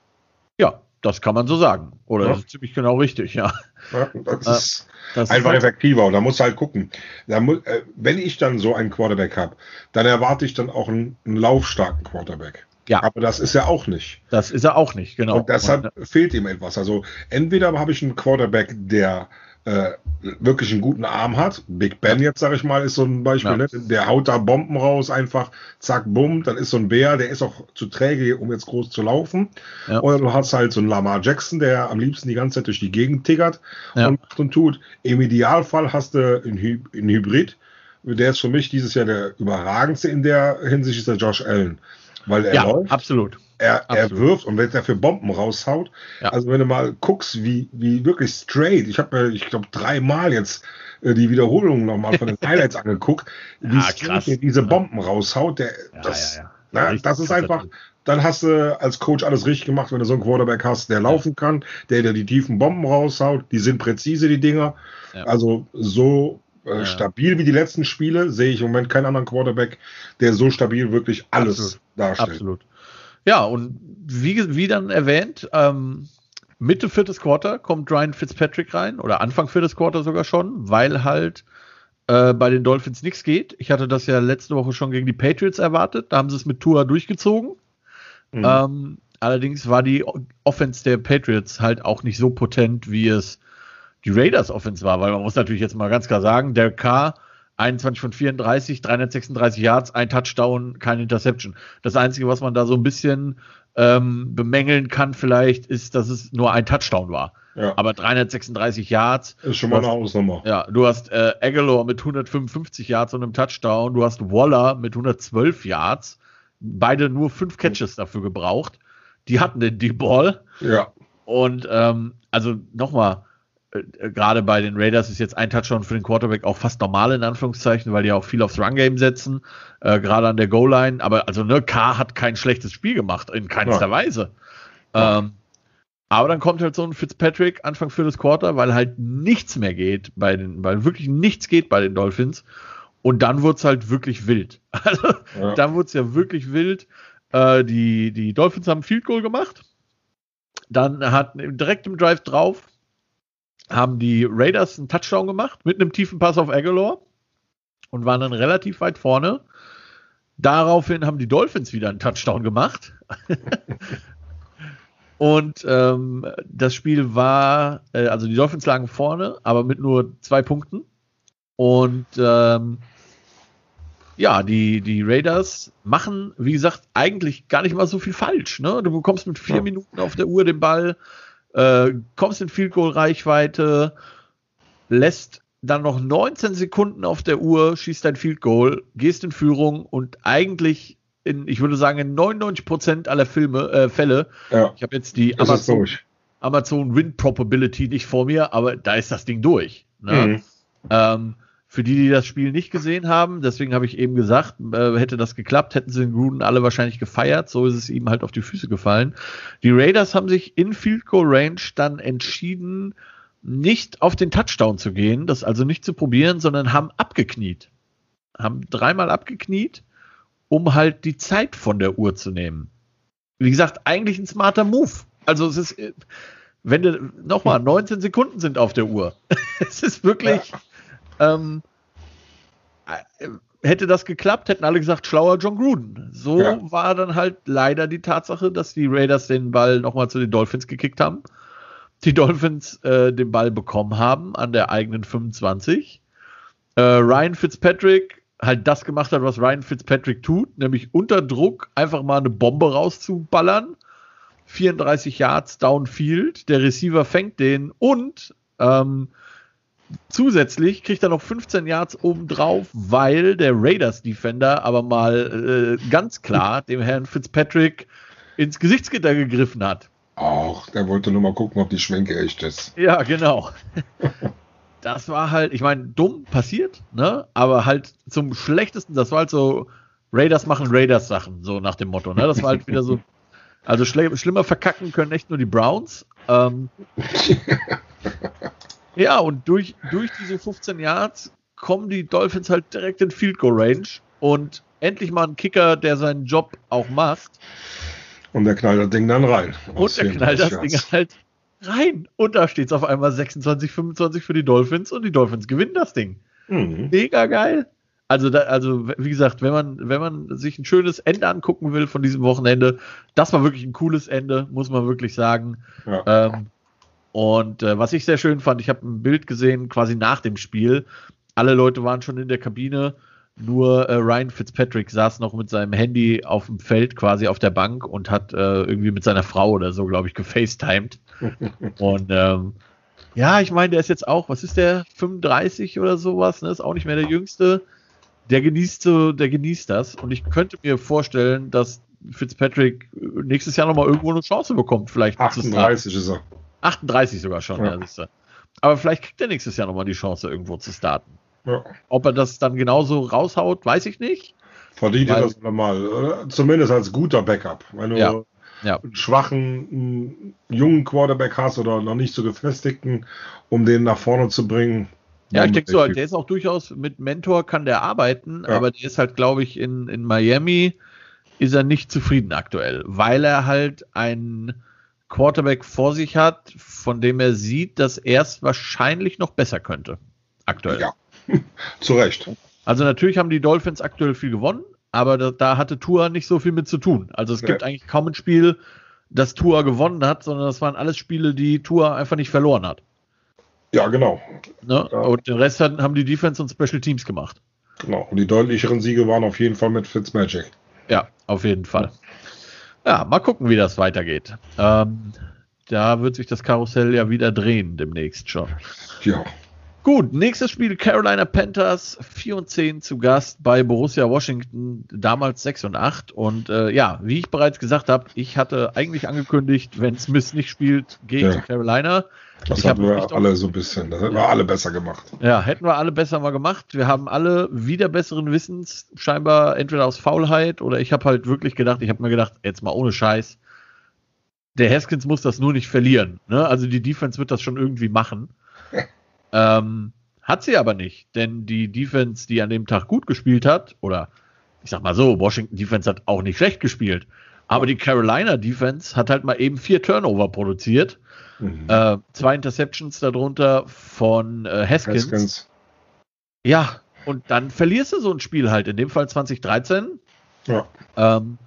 Ja, das kann man so sagen. Oder ja. das ist ziemlich genau richtig, ja. ja das äh, ist das einfach ist effektiver. Und da musst du halt gucken. Muss, äh, wenn ich dann so einen Quarterback habe, dann erwarte ich dann auch einen, einen laufstarken Quarterback. Ja. Aber das ist er auch nicht. Das ist er auch nicht, genau. Und deshalb Und, fehlt ihm etwas. Also entweder habe ich einen Quarterback, der äh, wirklich einen guten Arm hat. Big Ben jetzt, sage ich mal, ist so ein Beispiel. Ja. Ne? Der haut da Bomben raus, einfach zack, bumm. Dann ist so ein Bär, der ist auch zu träge, um jetzt groß zu laufen. Ja. Oder du hast halt so einen Lamar Jackson, der am liebsten die ganze Zeit durch die Gegend tiggert ja. und macht und tut. Im Idealfall hast du einen, Hy einen Hybrid. Der ist für mich dieses Jahr der überragendste in der Hinsicht, ist der Josh Allen. Weil er ja, läuft. Absolut. Er, er wirft und wenn er für Bomben raushaut, ja. also wenn du mal guckst, wie, wie wirklich straight, ich habe mir, ich glaube, dreimal jetzt äh, die Wiederholung nochmal von den Highlights angeguckt, wie ja, straight er diese Bomben raushaut, der, ja, das, na, das ist einfach, dann hast du als Coach alles richtig gemacht, wenn du so einen Quarterback hast, der laufen kann, der dir die tiefen Bomben raushaut, die sind präzise, die Dinger. Also so äh, ja. stabil wie die letzten Spiele sehe ich im Moment keinen anderen Quarterback, der so stabil wirklich alles Absolut. darstellt. Absolut. Ja, und wie, wie dann erwähnt, ähm, Mitte viertes Quarter kommt Ryan Fitzpatrick rein oder Anfang viertes Quarter sogar schon, weil halt äh, bei den Dolphins nichts geht. Ich hatte das ja letzte Woche schon gegen die Patriots erwartet. Da haben sie es mit Tua durchgezogen. Mhm. Ähm, allerdings war die Offense der Patriots halt auch nicht so potent, wie es die Raiders Offense war, weil man muss natürlich jetzt mal ganz klar sagen, der K 21 von 34, 336 Yards, ein Touchdown, keine Interception. Das Einzige, was man da so ein bisschen ähm, bemängeln kann, vielleicht, ist, dass es nur ein Touchdown war. Ja. Aber 336 Yards. Ist schon mal eine Hausnummer. Ja, du hast äh, Aguilar mit 155 Yards und einem Touchdown. Du hast Waller mit 112 Yards. Beide nur fünf Catches dafür gebraucht. Die hatten den Deep Ball. Ja. Und ähm, also nochmal, gerade bei den Raiders ist jetzt ein Touchdown für den Quarterback auch fast normal in Anführungszeichen, weil die auch viel aufs Run-Game setzen, äh, gerade an der Goal-Line. Aber also, ne, K hat kein schlechtes Spiel gemacht, in keinster ja. Weise. Ähm, aber dann kommt halt so ein Fitzpatrick Anfang für das Quarter, weil halt nichts mehr geht bei den, weil wirklich nichts geht bei den Dolphins. Und dann wurde es halt wirklich wild. Also, ja. dann wurde es ja wirklich wild. Äh, die, die Dolphins haben Field Goal gemacht. Dann hat direkt im Drive drauf haben die Raiders einen Touchdown gemacht mit einem tiefen Pass auf Aguilar und waren dann relativ weit vorne. Daraufhin haben die Dolphins wieder einen Touchdown gemacht. und ähm, das Spiel war, äh, also die Dolphins lagen vorne, aber mit nur zwei Punkten. Und ähm, ja, die, die Raiders machen, wie gesagt, eigentlich gar nicht mal so viel falsch. Ne? Du bekommst mit vier. Minuten auf der Uhr den Ball, äh, kommst in Field Goal Reichweite, lässt dann noch 19 Sekunden auf der Uhr, schießt dein Field Goal, gehst in Führung und eigentlich in, ich würde sagen, in 99 Prozent aller Filme, äh, Fälle, ja, ich habe jetzt die Amazon, Amazon Win Probability nicht vor mir, aber da ist das Ding durch. Ne? Mhm. Ähm, für die, die das Spiel nicht gesehen haben, deswegen habe ich eben gesagt, äh, hätte das geklappt, hätten sie den Gruden alle wahrscheinlich gefeiert. So ist es ihm halt auf die Füße gefallen. Die Raiders haben sich in Field Goal Range dann entschieden, nicht auf den Touchdown zu gehen, das also nicht zu probieren, sondern haben abgekniet. Haben dreimal abgekniet, um halt die Zeit von der Uhr zu nehmen. Wie gesagt, eigentlich ein smarter Move. Also es ist, wenn du, nochmal, 19 Sekunden sind auf der Uhr. es ist wirklich, ja ähm, äh, hätte das geklappt, hätten alle gesagt, schlauer John Gruden. So ja. war dann halt leider die Tatsache, dass die Raiders den Ball nochmal zu den Dolphins gekickt haben. Die Dolphins äh, den Ball bekommen haben an der eigenen 25. Äh, Ryan Fitzpatrick halt das gemacht hat, was Ryan Fitzpatrick tut, nämlich unter Druck einfach mal eine Bombe rauszuballern. 34 Yards downfield, der Receiver fängt den und ähm, Zusätzlich kriegt er noch 15 Yards obendrauf, weil der Raiders Defender aber mal äh, ganz klar dem Herrn Fitzpatrick ins Gesichtsgitter gegriffen hat. Ach, der wollte nur mal gucken, ob die Schwenke echt ist. Ja, genau. das war halt, ich meine, dumm passiert, ne? Aber halt zum schlechtesten, das war halt so, Raiders machen Raiders Sachen, so nach dem Motto, ne? Das war halt wieder so, also schl schlimmer verkacken können echt nur die Browns. Ähm, ja, und durch, durch diese 15 Yards kommen die Dolphins halt direkt in Field Goal Range und endlich mal ein Kicker, der seinen Job auch macht. Und der knallt das Ding dann rein. Und der knallt das Ding halt rein. Und da steht es auf einmal 26, 25 für die Dolphins und die Dolphins gewinnen das Ding. Mhm. Mega geil. Also, da, also, wie gesagt, wenn man, wenn man sich ein schönes Ende angucken will von diesem Wochenende, das war wirklich ein cooles Ende, muss man wirklich sagen. Ja. Ähm, und äh, was ich sehr schön fand, ich habe ein Bild gesehen, quasi nach dem Spiel. Alle Leute waren schon in der Kabine nur äh, Ryan Fitzpatrick saß noch mit seinem Handy auf dem Feld quasi auf der Bank und hat äh, irgendwie mit seiner Frau oder so, glaube ich, gefacetimed. und ähm, ja, ich meine, der ist jetzt auch, was ist der, 35 oder sowas, ne? Ist auch nicht mehr der Jüngste. Der genießt so, der genießt das. Und ich könnte mir vorstellen, dass Fitzpatrick nächstes Jahr nochmal irgendwo eine Chance bekommt, vielleicht. 38 ist er. 38 sogar schon, ja. ja Aber vielleicht kriegt er nächstes Jahr nochmal die Chance, irgendwo zu starten. Ja. Ob er das dann genauso raushaut, weiß ich nicht. Verdient er das normal, oder? Zumindest als guter Backup. Wenn du ja. Ja. einen schwachen, jungen Quarterback hast oder noch nicht so gefestigten, um den nach vorne zu bringen. Ja, ich denke so, der ist auch durchaus mit Mentor kann der arbeiten, ja. aber der ist halt, glaube ich, in, in Miami ist er nicht zufrieden aktuell, weil er halt einen Quarterback vor sich hat, von dem er sieht, dass er es wahrscheinlich noch besser könnte. Aktuell. Ja, Zu Recht. Also natürlich haben die Dolphins aktuell viel gewonnen, aber da, da hatte Tua nicht so viel mit zu tun. Also es ja. gibt eigentlich kaum ein Spiel, das Tua gewonnen hat, sondern das waren alles Spiele, die Tua einfach nicht verloren hat. Ja, genau. Ne? Ja. Und den Rest haben die Defense und Special Teams gemacht. Genau. Und die deutlicheren Siege waren auf jeden Fall mit Fitzmagic. Ja, auf jeden Fall. Ja, mal gucken, wie das weitergeht. Ähm, da wird sich das Karussell ja wieder drehen demnächst schon. Ja. Gut, nächstes Spiel Carolina Panthers 4 und 10 zu Gast bei Borussia Washington, damals 6 und 8. Und äh, ja, wie ich bereits gesagt habe, ich hatte eigentlich angekündigt, wenn Smith nicht spielt, gehe ich ja. zu Carolina. Das ich haben wir alle so ein bisschen, das hätten wir alle besser gemacht. Ja, hätten wir alle besser mal gemacht. Wir haben alle wieder besseren Wissens, scheinbar entweder aus Faulheit oder ich habe halt wirklich gedacht, ich habe mir gedacht, jetzt mal ohne Scheiß, der Haskins muss das nur nicht verlieren. Ne? Also die Defense wird das schon irgendwie machen. Ähm, hat sie aber nicht, denn die Defense, die an dem Tag gut gespielt hat, oder ich sag mal so, Washington Defense hat auch nicht schlecht gespielt, aber die Carolina Defense hat halt mal eben vier Turnover produziert. Mhm. Äh, zwei Interceptions darunter von äh, Haskins. Haskins. Ja, und dann verlierst du so ein Spiel halt, in dem Fall 2013. Ja. Ähm,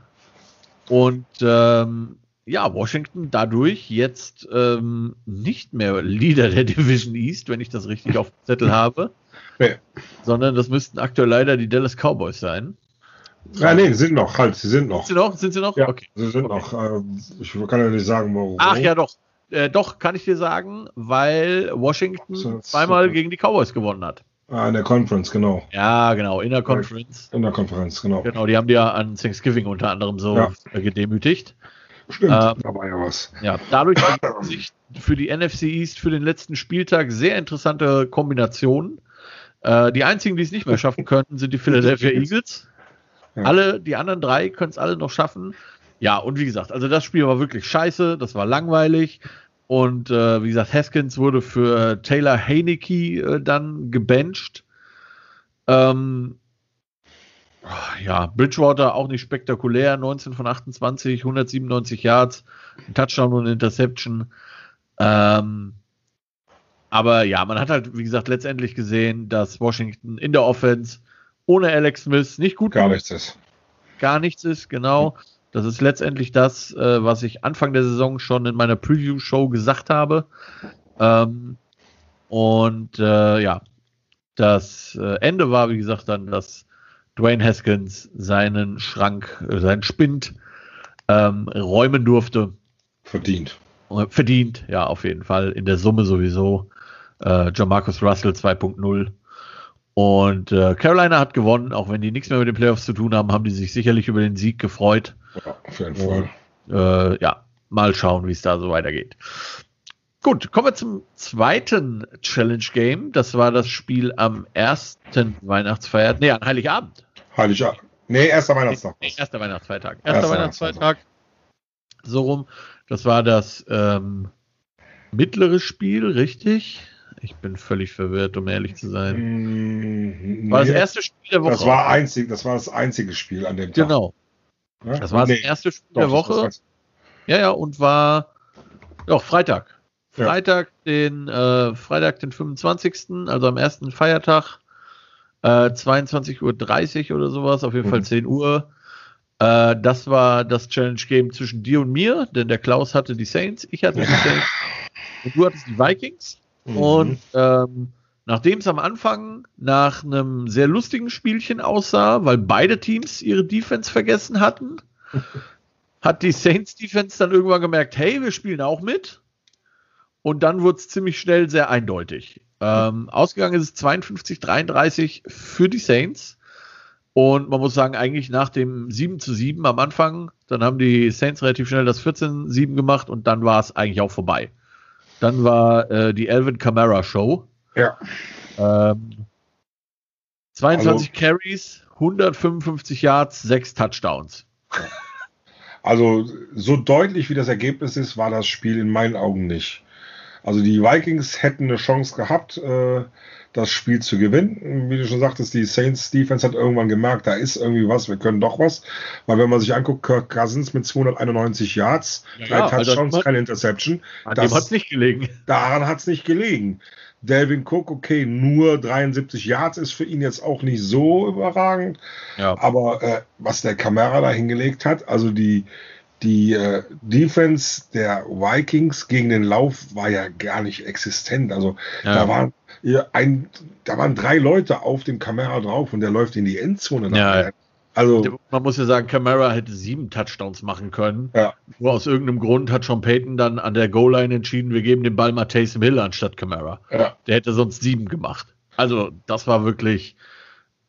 und ähm, ja, Washington dadurch jetzt ähm, nicht mehr Leader der Division East, wenn ich das richtig auf dem Zettel habe. Nee. Sondern das müssten aktuell leider die Dallas Cowboys sein. Ja, nee, sind noch, halt, sie sind noch. Sind sie noch? Sind sie noch? Ja, okay. Sie sind okay. noch. Äh, ich kann ja nicht sagen, warum. Ach ja, doch. Äh, doch, kann ich dir sagen, weil Washington so, zweimal super. gegen die Cowboys gewonnen hat. Ah, in der Conference, genau. Ja, genau, in der Conference. In der Konferenz, genau. Genau, die haben die ja an Thanksgiving unter anderem so ja. gedemütigt. Stimmt, ähm, da war ja was. Ja, dadurch sich für die NFC East für den letzten Spieltag sehr interessante Kombinationen. Äh, die einzigen, die es nicht mehr schaffen könnten, sind die Philadelphia Eagles. Ja. Alle, die anderen drei können es alle noch schaffen. Ja, und wie gesagt, also das Spiel war wirklich scheiße, das war langweilig. Und äh, wie gesagt, Haskins wurde für Taylor Heineke äh, dann gebencht. Ähm, ja, Bridgewater auch nicht spektakulär, 19 von 28, 197 Yards, ein Touchdown und Interception. Ähm, aber ja, man hat halt, wie gesagt, letztendlich gesehen, dass Washington in der Offense ohne Alex Smith nicht gut Gar nichts ist. Gar nichts ist, genau. Das ist letztendlich das, äh, was ich Anfang der Saison schon in meiner Preview-Show gesagt habe. Ähm, und äh, ja, das äh, Ende war, wie gesagt, dann, dass Dwayne Haskins seinen Schrank, äh, seinen Spind ähm, räumen durfte. Verdient. Verdient, ja, auf jeden Fall. In der Summe sowieso. Äh, John Marcus Russell 2.0. Und äh, Carolina hat gewonnen, auch wenn die nichts mehr mit den Playoffs zu tun haben, haben die sich sicherlich über den Sieg gefreut. Ja, auf jeden Fall. Äh, ja, mal schauen, wie es da so weitergeht. Gut, kommen wir zum zweiten Challenge Game. Das war das Spiel am ersten Weihnachtsfeiertag. Nee, an Heiligabend. Heiligabend. Nee, erster Weihnachtstag. Nee, erster Weihnachtsfeiertag. Erster, erster Weihnachtsfeiertag. So rum. Das war das ähm, mittlere Spiel, richtig? Ich bin völlig verwirrt, um ehrlich zu sein. Mm, war das erste Spiel der Woche? Das war, einzig, das war das einzige Spiel an dem Tag. Genau. Ja? Das war nee, das erste Spiel doch, der Woche. Ja, ja, und war doch Freitag. Freitag, ja. den, äh, Freitag, den 25., also am ersten Feiertag, äh, 22.30 Uhr oder sowas, auf jeden mhm. Fall 10 Uhr. Äh, das war das Challenge Game zwischen dir und mir, denn der Klaus hatte die Saints, ich hatte die Saints und du hattest die Vikings. Mhm. Und ähm, nachdem es am Anfang nach einem sehr lustigen Spielchen aussah, weil beide Teams ihre Defense vergessen hatten, hat die Saints Defense dann irgendwann gemerkt, hey, wir spielen auch mit. Und dann wurde es ziemlich schnell sehr eindeutig. Ähm, ausgegangen ist es 52-33 für die Saints. Und man muss sagen, eigentlich nach dem 7 zu 7 am Anfang, dann haben die Saints relativ schnell das 14-7 gemacht und dann war es eigentlich auch vorbei. Dann war äh, die Elvin Kamara Show. Ja. Ähm, 22 also, Carries, 155 Yards, 6 Touchdowns. Also so deutlich wie das Ergebnis ist, war das Spiel in meinen Augen nicht. Also die Vikings hätten eine Chance gehabt, äh, das Spiel zu gewinnen. Wie du schon sagtest, die Saints Defense hat irgendwann gemerkt, da ist irgendwie was, wir können doch was. Weil wenn man sich anguckt, Kirk Cousins mit 291 Yards, ja, drei ja, Touchdowns, also keine Interception. An das, dem hat es nicht gelegen. Daran hat es nicht gelegen. Delvin Cook, okay, nur 73 Yards ist für ihn jetzt auch nicht so überragend. Ja. Aber äh, was der Kamera da hingelegt hat, also die, die äh, Defense der Vikings gegen den Lauf war ja gar nicht existent. Also ja. da waren ein, da waren drei Leute auf dem Kamera drauf und der läuft in die Endzone. Ja. Also, man muss ja sagen, Camara hätte sieben Touchdowns machen können. Ja. Nur aus irgendeinem Grund hat Sean Payton dann an der Goal-Line entschieden, wir geben den Ball mal Taysom Hill anstatt Camara. Ja. Der hätte sonst sieben gemacht. Also, das war wirklich,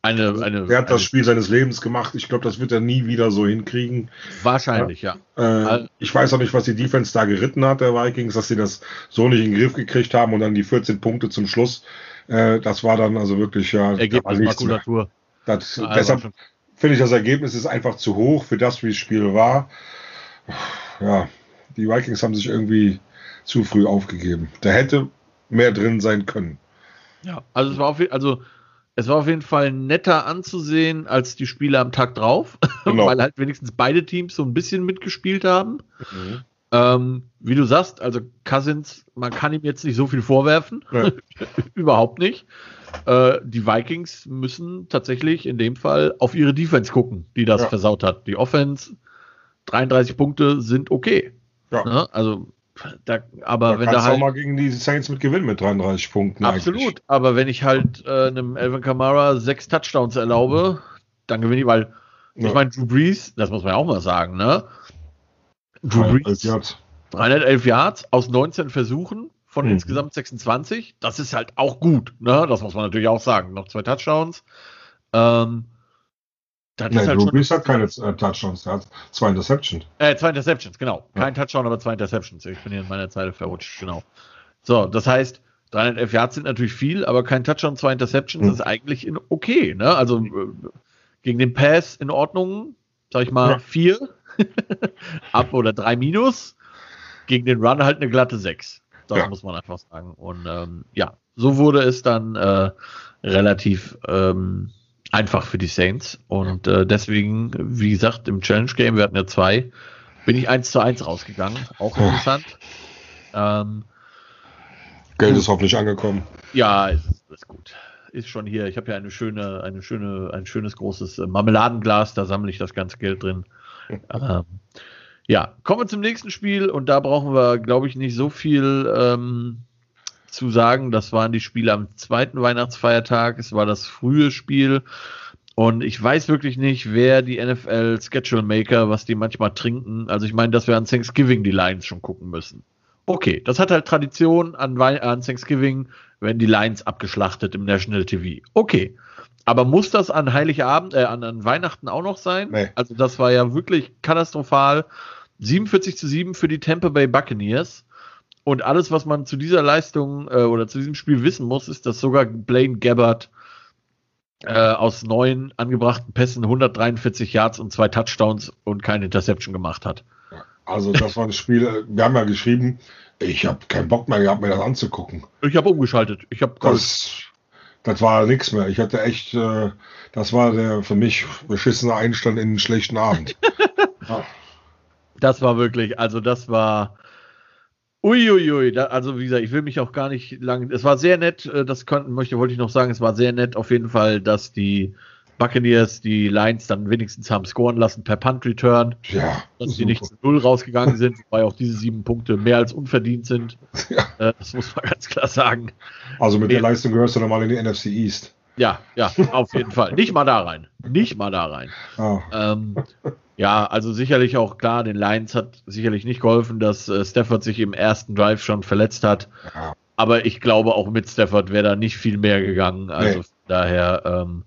eine, also, eine, er hat das Spiel seines Lebens gemacht. Ich glaube, das wird er nie wieder so hinkriegen. Wahrscheinlich, ja. ja. Äh, ich weiß auch nicht, was die Defense da geritten hat, der Vikings, dass sie das so nicht in den Griff gekriegt haben und dann die 14 Punkte zum Schluss. Äh, das war dann also wirklich ja. Ergebnismakulatur. Das, also deshalb finde ich, das Ergebnis ist einfach zu hoch für das, wie das Spiel war. Ja, die Vikings haben sich irgendwie zu früh aufgegeben. Da hätte mehr drin sein können. Ja, also es war auf, also es war auf jeden Fall netter anzusehen als die Spiele am Tag drauf, genau. weil halt wenigstens beide Teams so ein bisschen mitgespielt haben. Mhm. Ähm, wie du sagst, also Cousins, man kann ihm jetzt nicht so viel vorwerfen. Überhaupt nicht. Äh, die Vikings müssen tatsächlich in dem Fall auf ihre Defense gucken, die das ja. versaut hat. Die Offense, 33 Punkte sind okay. Ja. Ne? Also da, aber da wenn da halt. auch mal gegen die Saints mit Gewinn mit 33 Punkten. Absolut, eigentlich. aber wenn ich halt äh, einem Elvin Kamara sechs Touchdowns erlaube, dann gewinne ich, weil ja. ich meine, Drew Brees, das muss man ja auch mal sagen, ne? Drew Brees, Yards. 311 Yards aus 19 Versuchen von mhm. insgesamt 26. Das ist halt auch gut, ne? Das muss man natürlich auch sagen. Noch zwei Touchdowns. Ähm, das nee, halt Drew Brees hat keine äh, Touchdowns, er hat zwei Interceptions. Äh, zwei Interceptions, genau. Kein ja. Touchdown, aber zwei Interceptions. Ich bin hier in meiner Zeile verrutscht, genau. So, das heißt, 311 Yards sind natürlich viel, aber kein Touchdown, zwei Interceptions mhm. ist eigentlich in okay, ne? Also äh, gegen den Pass in Ordnung, sag ich mal, ja. vier ab oder drei minus. Gegen den Run halt eine glatte sechs. Das ja. muss man einfach sagen. Und ähm, ja, so wurde es dann äh, relativ ähm, einfach für die Saints. Und äh, deswegen, wie gesagt, im Challenge Game, wir hatten ja zwei, bin ich eins zu eins rausgegangen. Auch interessant. Ähm, Geld ist hoffentlich angekommen. Ja, ist, ist gut. Ist schon hier. Ich habe ja eine schöne, eine schöne, ein schönes großes äh, Marmeladenglas, da sammle ich das ganze Geld drin. ähm, ja, kommen wir zum nächsten Spiel und da brauchen wir, glaube ich, nicht so viel ähm, zu sagen. Das waren die Spiele am zweiten Weihnachtsfeiertag. Es war das frühe Spiel. Und ich weiß wirklich nicht, wer die NFL Schedule Maker, was die manchmal trinken. Also ich meine, dass wir an Thanksgiving die Lions schon gucken müssen. Okay, das hat halt Tradition an, an Thanksgiving werden die Lions abgeschlachtet im National TV. Okay. Aber muss das an Heiligabend, äh, an, an Weihnachten auch noch sein? Nee. Also das war ja wirklich katastrophal. 47 zu 7 für die Tampa Bay Buccaneers. Und alles, was man zu dieser Leistung äh, oder zu diesem Spiel wissen muss, ist, dass sogar Blaine Gabbard äh, aus neun angebrachten Pässen 143 Yards und zwei Touchdowns und keine Interception gemacht hat. Also das war ein Spiel, wir haben ja geschrieben, ich habe keinen Bock mehr gehabt, mir das anzugucken. Ich habe umgeschaltet. Ich habe das, das war nichts mehr. Ich hatte echt, äh, das war der für mich beschissene Einstand in einen schlechten Abend. ja. Das war wirklich, also das war Uiuiui, da, also wie gesagt, ich will mich auch gar nicht lang. Es war sehr nett, äh, das konnten möchte, wollte ich noch sagen, es war sehr nett auf jeden Fall, dass die Buccaneers die Lions dann wenigstens haben scoren lassen per Punt Return. Ja. Dass die nicht zu Null rausgegangen sind, wobei auch diese sieben Punkte mehr als unverdient sind. Ja. Äh, das muss man ganz klar sagen. Also mit mehr. der Leistung gehörst du nochmal in die NFC East. Ja, ja, auf jeden Fall. Nicht mal da rein. Nicht mal da rein. Oh. Ähm, ja, also sicherlich auch klar, den Lions hat sicherlich nicht geholfen, dass äh, Stafford sich im ersten Drive schon verletzt hat. Ja. Aber ich glaube, auch mit Stafford wäre da nicht viel mehr gegangen. Also nee. daher, ähm,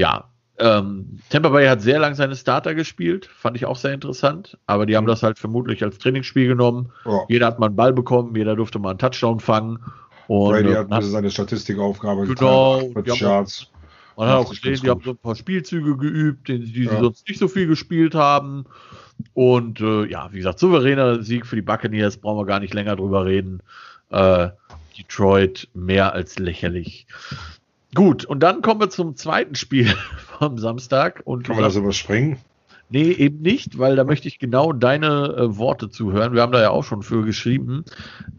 ja. Ähm, Tampa Bay hat sehr lang seine Starter gespielt, fand ich auch sehr interessant. Aber die haben mhm. das halt vermutlich als Trainingsspiel genommen. Ja. Jeder hat mal einen Ball bekommen, jeder durfte mal einen Touchdown fangen. Und, Brady hat, hat seine Statistikaufgabe genau, getan, man hat auch gesehen, die haben so ein paar Spielzüge geübt, die, die ja. sie sonst nicht so viel gespielt haben. Und äh, ja, wie gesagt, souveräner Sieg für die Buccaneers, brauchen wir gar nicht länger drüber reden. Äh, Detroit mehr als lächerlich. Gut, und dann kommen wir zum zweiten Spiel vom Samstag. Und Kann man das überspringen? Nee, eben nicht, weil da möchte ich genau deine äh, Worte zuhören. Wir haben da ja auch schon für geschrieben.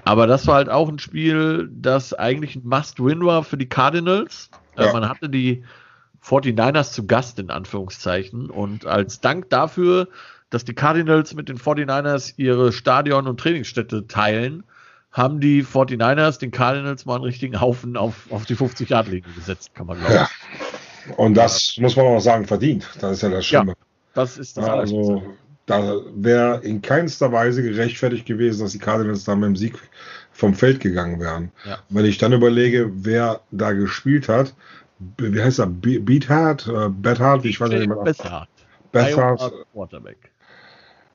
Aber das war halt auch ein Spiel, das eigentlich ein Must-Win war für die Cardinals. Äh, ja. man hatte die 49ers zu Gast in Anführungszeichen und als Dank dafür, dass die Cardinals mit den 49ers ihre Stadion und Trainingsstätte teilen, haben die 49ers den Cardinals mal einen richtigen Haufen auf, auf die 50-Yard-Linie gesetzt, kann man glauben. Ja. Und das ja. muss man auch sagen, verdient. Das ist ja das Schlimme. Ja, das ist das Also, da wäre in keinster Weise gerechtfertigt gewesen, dass die Cardinals da mit dem Sieg vom Feld gegangen wären. Ja. Wenn ich dann überlege, wer da gespielt hat, wie heißt er? Beathard? Äh, Bethard? Ich weiß nicht mehr. Bethard. Bethard. Quarterback.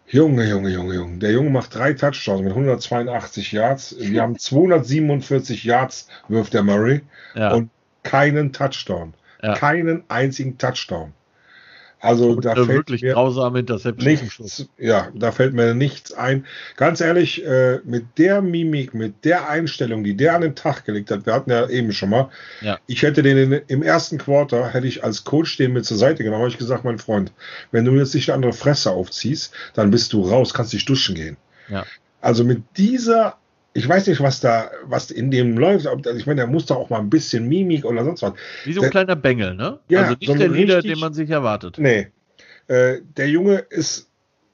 Junge, Junge, Junge, Junge. Der Junge macht drei Touchdowns mit 182 Yards. Wir haben 247 Yards, wirft der Murray. Ja. Und keinen Touchdown. Ja. Keinen einzigen Touchdown. Also und da fällt wirklich mir grausame Interception. Nichts, ja, da fällt mir nichts ein. Ganz ehrlich, äh, mit der Mimik, mit der Einstellung, die der an den Tag gelegt hat, wir hatten ja eben schon mal, ja. ich hätte den in, im ersten Quarter, hätte ich als Coach den mit zur Seite genommen, habe ich gesagt, mein Freund, wenn du jetzt nicht eine andere Fresse aufziehst, dann bist du raus, kannst dich duschen gehen. Ja. Also mit dieser ich weiß nicht, was da, was in dem läuft. Ich meine, er muss doch auch mal ein bisschen Mimik oder sonst was. Wie so ein der, kleiner Bengel, ne? Ja, also nicht so der Leader, den man sich erwartet. Nee. Äh, der Junge ist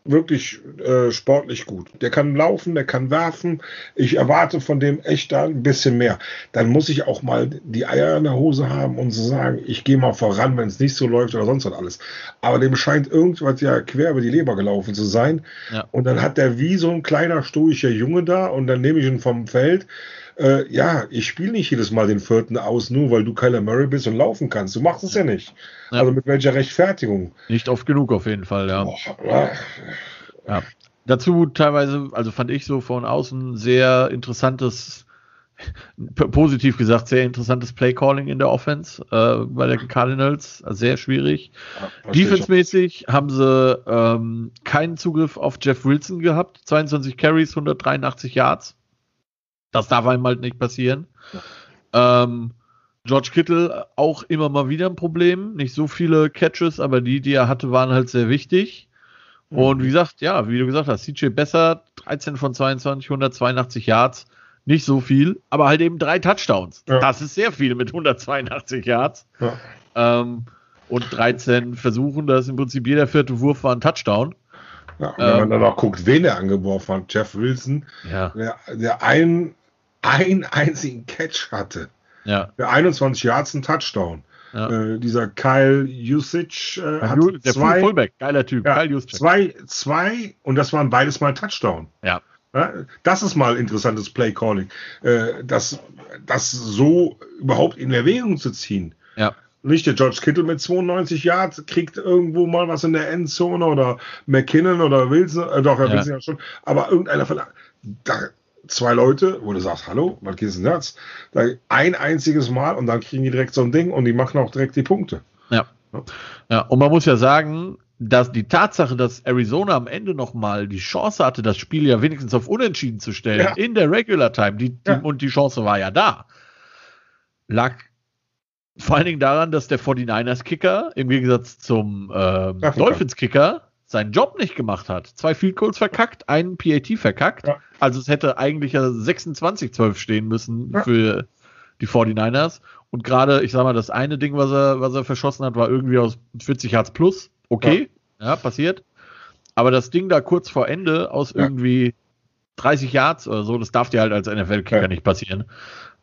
wirklich äh, sportlich gut. Der kann laufen, der kann werfen. Ich erwarte von dem echt da ein bisschen mehr. Dann muss ich auch mal die Eier in der Hose haben und so sagen, ich gehe mal voran, wenn es nicht so läuft oder sonst was alles. Aber dem scheint irgendwas ja quer über die Leber gelaufen zu sein. Ja. Und dann hat der wie so ein kleiner stoischer Junge da und dann nehme ich ihn vom Feld äh, ja, ich spiele nicht jedes Mal den vierten aus, nur weil du Kyler Murray bist und laufen kannst. Du machst es ja nicht. Ja. Also mit welcher Rechtfertigung? Nicht oft genug auf jeden Fall, ja. Boah, ja. Dazu teilweise, also fand ich so von außen sehr interessantes, positiv gesagt, sehr interessantes Playcalling in der Offense äh, bei den Cardinals. Also sehr schwierig. Ja, Defense-mäßig haben sie ähm, keinen Zugriff auf Jeff Wilson gehabt. 22 Carries, 183 Yards. Das darf einem halt nicht passieren. Ja. Ähm, George Kittle auch immer mal wieder ein Problem. Nicht so viele Catches, aber die, die er hatte, waren halt sehr wichtig. Mhm. Und wie gesagt, ja, wie du gesagt hast, CJ besser, 13 von 22, 182 Yards. Nicht so viel, aber halt eben drei Touchdowns. Ja. Das ist sehr viel mit 182 Yards. Ja. Ähm, und 13 Versuchen, das ist im Prinzip jeder vierte Wurf war ein Touchdown. Ja, wenn ähm, man dann auch guckt, wen er angeworfen hat, Jeff Wilson, ja. der, der ein einen einzigen Catch hatte. Ja. Für 21 Yards ein Touchdown. Ja. Äh, dieser Kyle Usage äh, hat der zwei, Fullback, geiler Typ, ja, Kyle Usage. Zwei, zwei und das waren beides mal Touchdown. Ja. Das ist mal interessantes Play Calling, äh, das, das so überhaupt in Erwägung zu ziehen. Ja. Nicht der George Kittle mit 92 Yards kriegt irgendwo mal was in der Endzone oder McKinnon oder Wilson, äh, doch, er ja. Wilson ja schon, aber irgendeiner von da, zwei Leute, wo du sagst, hallo, was geht denn das? Da, ein einziges Mal und dann kriegen die direkt so ein Ding und die machen auch direkt die Punkte. Ja. Ja, und man muss ja sagen, dass die Tatsache, dass Arizona am Ende nochmal die Chance hatte, das Spiel ja wenigstens auf Unentschieden zu stellen ja. in der Regular Time, die, die, ja. und die Chance war ja da, lag vor allen Dingen daran, dass der 49ers Kicker im Gegensatz zum äh, Dolphins Kicker seinen Job nicht gemacht hat. Zwei Field Goals verkackt, einen PAT verkackt. Ja. Also es hätte eigentlich ja 26-12 stehen müssen ja. für die 49ers. Und gerade, ich sag mal, das eine Ding, was er, was er verschossen hat, war irgendwie aus 40 Yards plus. Okay, ja, ja passiert. Aber das Ding da kurz vor Ende aus irgendwie 30 Yards oder so, das darf dir halt als NFL-Kicker nicht passieren.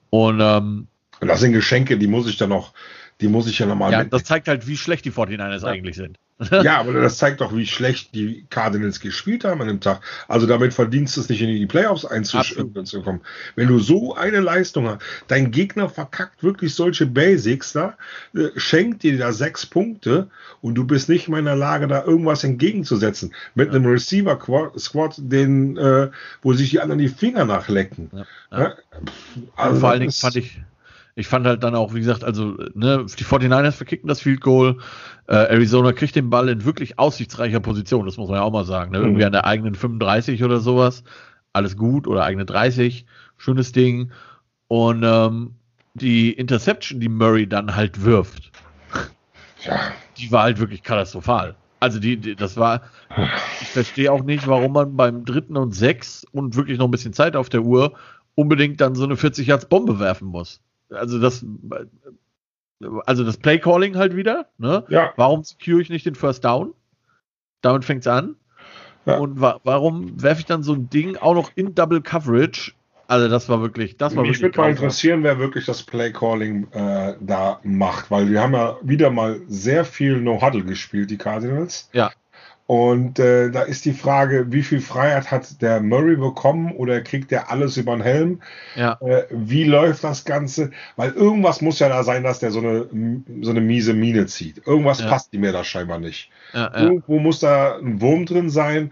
Und ähm, das sind Geschenke, die muss ich dann noch, die muss ich ja nochmal. Ja, das zeigt halt, wie schlecht die 49ers ja. eigentlich sind. ja, aber das zeigt doch, wie schlecht die Cardinals gespielt haben an dem Tag. Also damit verdienst du es nicht in die Playoffs einzukommen. Wenn du so eine Leistung hast, dein Gegner verkackt wirklich solche Basics da, äh, schenkt dir da sechs Punkte und du bist nicht mehr in der Lage, da irgendwas entgegenzusetzen. Mit ja. einem Receiver-Squad, den, äh, wo sich die anderen die Finger nachlecken. Ja. Ja. Also vor allen Dingen fand ich, ich fand halt dann auch, wie gesagt, also ne, die 49ers verkicken das Field Goal. Äh, Arizona kriegt den Ball in wirklich aussichtsreicher Position, das muss man ja auch mal sagen. Ne? Irgendwie mhm. an der eigenen 35 oder sowas. Alles gut oder eigene 30. Schönes Ding. Und ähm, die Interception, die Murray dann halt wirft, ja. die war halt wirklich katastrophal. Also die, die, das war, ich verstehe auch nicht, warum man beim dritten und sechs und wirklich noch ein bisschen Zeit auf der Uhr unbedingt dann so eine 40 Yards Bombe werfen muss also das, also das Playcalling halt wieder. Ne? Ja. Warum secure ich nicht den First Down? Damit fängt es an. Ja. Und wa warum werfe ich dann so ein Ding auch noch in Double Coverage? Also das war wirklich, das war Mich würde mal interessieren, wer wirklich das Playcalling äh, da macht, weil wir haben ja wieder mal sehr viel No-Huddle gespielt, die Cardinals. Ja. Und äh, da ist die Frage, wie viel Freiheit hat der Murray bekommen oder kriegt er alles über den Helm? Ja. Äh, wie läuft das Ganze? Weil irgendwas muss ja da sein, dass der so eine, so eine miese Mine zieht. Irgendwas ja. passt mir da scheinbar nicht. Ja, Irgendwo muss da ein Wurm drin sein,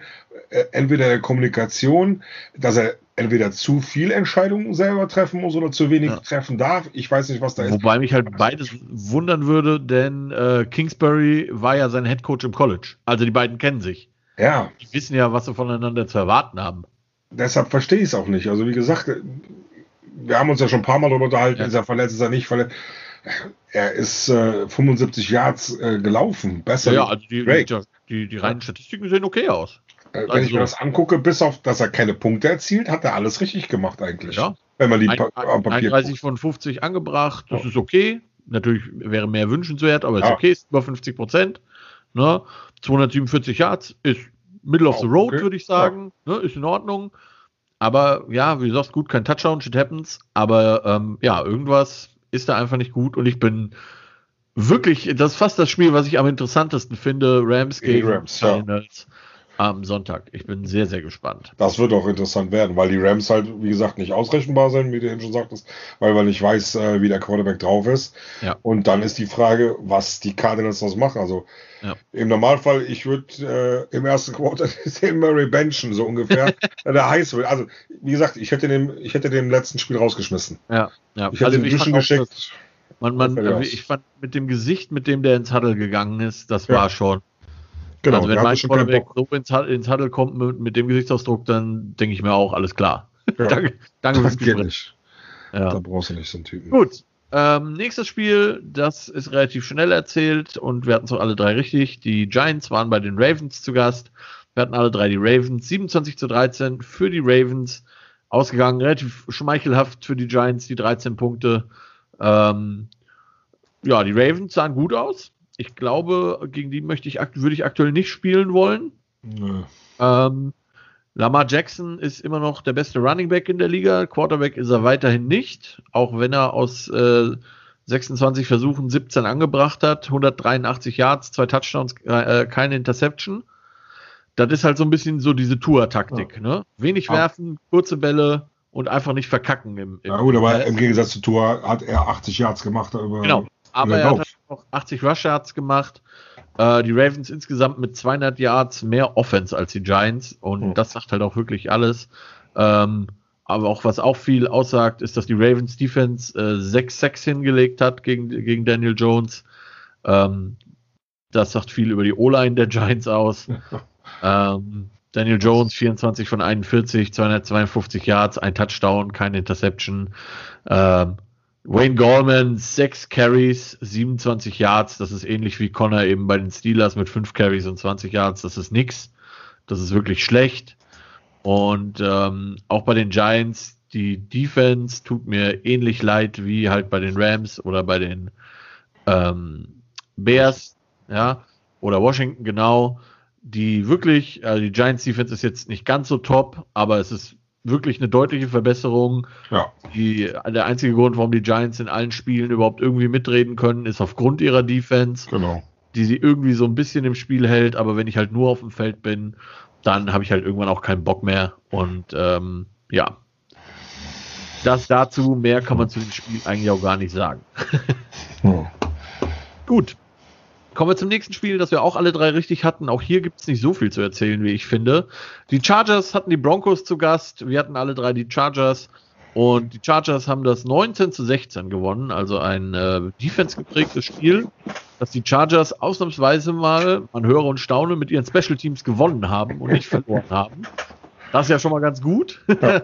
äh, entweder der Kommunikation, dass er entweder zu viel Entscheidungen selber treffen muss oder zu wenig ja. treffen darf. Ich weiß nicht, was da ist. Wobei mich halt beides wundern würde, denn äh, Kingsbury war ja sein Head Coach im College. Also die beiden kennen sich. Ja. Die wissen ja, was sie voneinander zu erwarten haben. Deshalb verstehe ich es auch nicht. Also wie gesagt, wir haben uns ja schon ein paar Mal darüber unterhalten, ja. ist er verletzt, ist er nicht verletzt. Er ist äh, 75 Yards äh, gelaufen, besser. Ja, also die, die, die, die reinen Statistiken sehen okay aus. Äh, wenn also, ich mir das angucke, bis auf, dass er keine Punkte erzielt, hat er alles richtig gemacht eigentlich. Ja. Wenn man die ein, ein, 31 von 50 angebracht, das ja. ist okay. Natürlich wäre mehr wünschenswert, aber ist ja. okay, ist über 50 Prozent. Ne? 247 Yards ist Middle of the Road, okay. würde ich sagen. Ne? Ist in Ordnung. Aber ja, wie gesagt, gut, kein Touchdown, shit happens. Aber ähm, ja, irgendwas ist da einfach nicht gut und ich bin wirklich, das ist fast das Spiel, was ich am interessantesten finde, Rams gegen Rams, Cardinals. Ja am Sonntag. Ich bin sehr, sehr gespannt. Das wird auch interessant werden, weil die Rams halt, wie gesagt, nicht ausrechenbar sind, wie du eben schon sagtest, weil man nicht weiß, äh, wie der Quarterback drauf ist. Ja. Und dann ist die Frage, was die Cardinals daraus machen. Also ja. im Normalfall, ich würde äh, im ersten Quarter den Murray benchen, so ungefähr, der heiß will. Also, wie gesagt, ich hätte den, ich hätte den letzten Spiel rausgeschmissen. Ja, ja. Ich hätte also den Wischen geschickt. Man, man, ich fand mit dem Gesicht, mit dem der ins Huddle gegangen ist, das ja. war schon Genau, also wenn mein Quarterback so ins, ins Huddle kommt mit, mit, dem Gesichtsausdruck, dann denke ich mir auch, alles klar. Ja. danke, danke fürs Gespräch. Ja. Da brauchst du nicht so einen Typen. Gut. Ähm, nächstes Spiel, das ist relativ schnell erzählt und wir hatten es alle drei richtig. Die Giants waren bei den Ravens zu Gast. Wir hatten alle drei die Ravens. 27 zu 13 für die Ravens. Ausgegangen, relativ schmeichelhaft für die Giants, die 13 Punkte. Ähm, ja, die Ravens sahen gut aus ich glaube, gegen die möchte ich, würde ich aktuell nicht spielen wollen. Nö. Ähm, Lamar Jackson ist immer noch der beste Running Back in der Liga. Quarterback ist er weiterhin nicht, auch wenn er aus äh, 26 Versuchen 17 angebracht hat, 183 Yards, zwei Touchdowns, äh, keine Interception. das ist halt so ein bisschen so diese Tour-Taktik. Ja. Ne? Wenig werfen, kurze Bälle und einfach nicht verkacken. Im, im ja gut, aber im Gegensatz zu Tour hat er 80 Yards gemacht. Genau, aber er hat auch 80 Rush Yards gemacht. Äh, die Ravens insgesamt mit 200 Yards mehr Offense als die Giants und mhm. das sagt halt auch wirklich alles. Ähm, aber auch was auch viel aussagt, ist, dass die Ravens Defense äh, 6-6 hingelegt hat gegen, gegen Daniel Jones. Ähm, das sagt viel über die O-Line der Giants aus. ähm, Daniel Jones 24 von 41, 252 Yards, ein Touchdown, keine Interception. Ähm, Wayne Gallman, 6 Carries, 27 Yards. Das ist ähnlich wie Connor eben bei den Steelers mit 5 Carries und 20 Yards. Das ist nix. Das ist wirklich schlecht. Und ähm, auch bei den Giants, die Defense tut mir ähnlich leid wie halt bei den Rams oder bei den ähm, Bears, ja, oder Washington genau. Die wirklich, also die Giants Defense ist jetzt nicht ganz so top, aber es ist wirklich eine deutliche Verbesserung. Ja. Die, der einzige Grund, warum die Giants in allen Spielen überhaupt irgendwie mitreden können, ist aufgrund ihrer Defense. Genau. Die sie irgendwie so ein bisschen im Spiel hält, aber wenn ich halt nur auf dem Feld bin, dann habe ich halt irgendwann auch keinen Bock mehr. Und ähm, ja, das dazu, mehr kann man zu dem Spiel eigentlich auch gar nicht sagen. hm. Gut. Kommen wir zum nächsten Spiel, das wir auch alle drei richtig hatten. Auch hier gibt es nicht so viel zu erzählen, wie ich finde. Die Chargers hatten die Broncos zu Gast. Wir hatten alle drei die Chargers. Und die Chargers haben das 19 zu 16 gewonnen, also ein äh, defense geprägtes Spiel, dass die Chargers ausnahmsweise mal, man höre und staune, mit ihren Special Teams gewonnen haben und nicht verloren haben. Das ist ja schon mal ganz gut. Ja.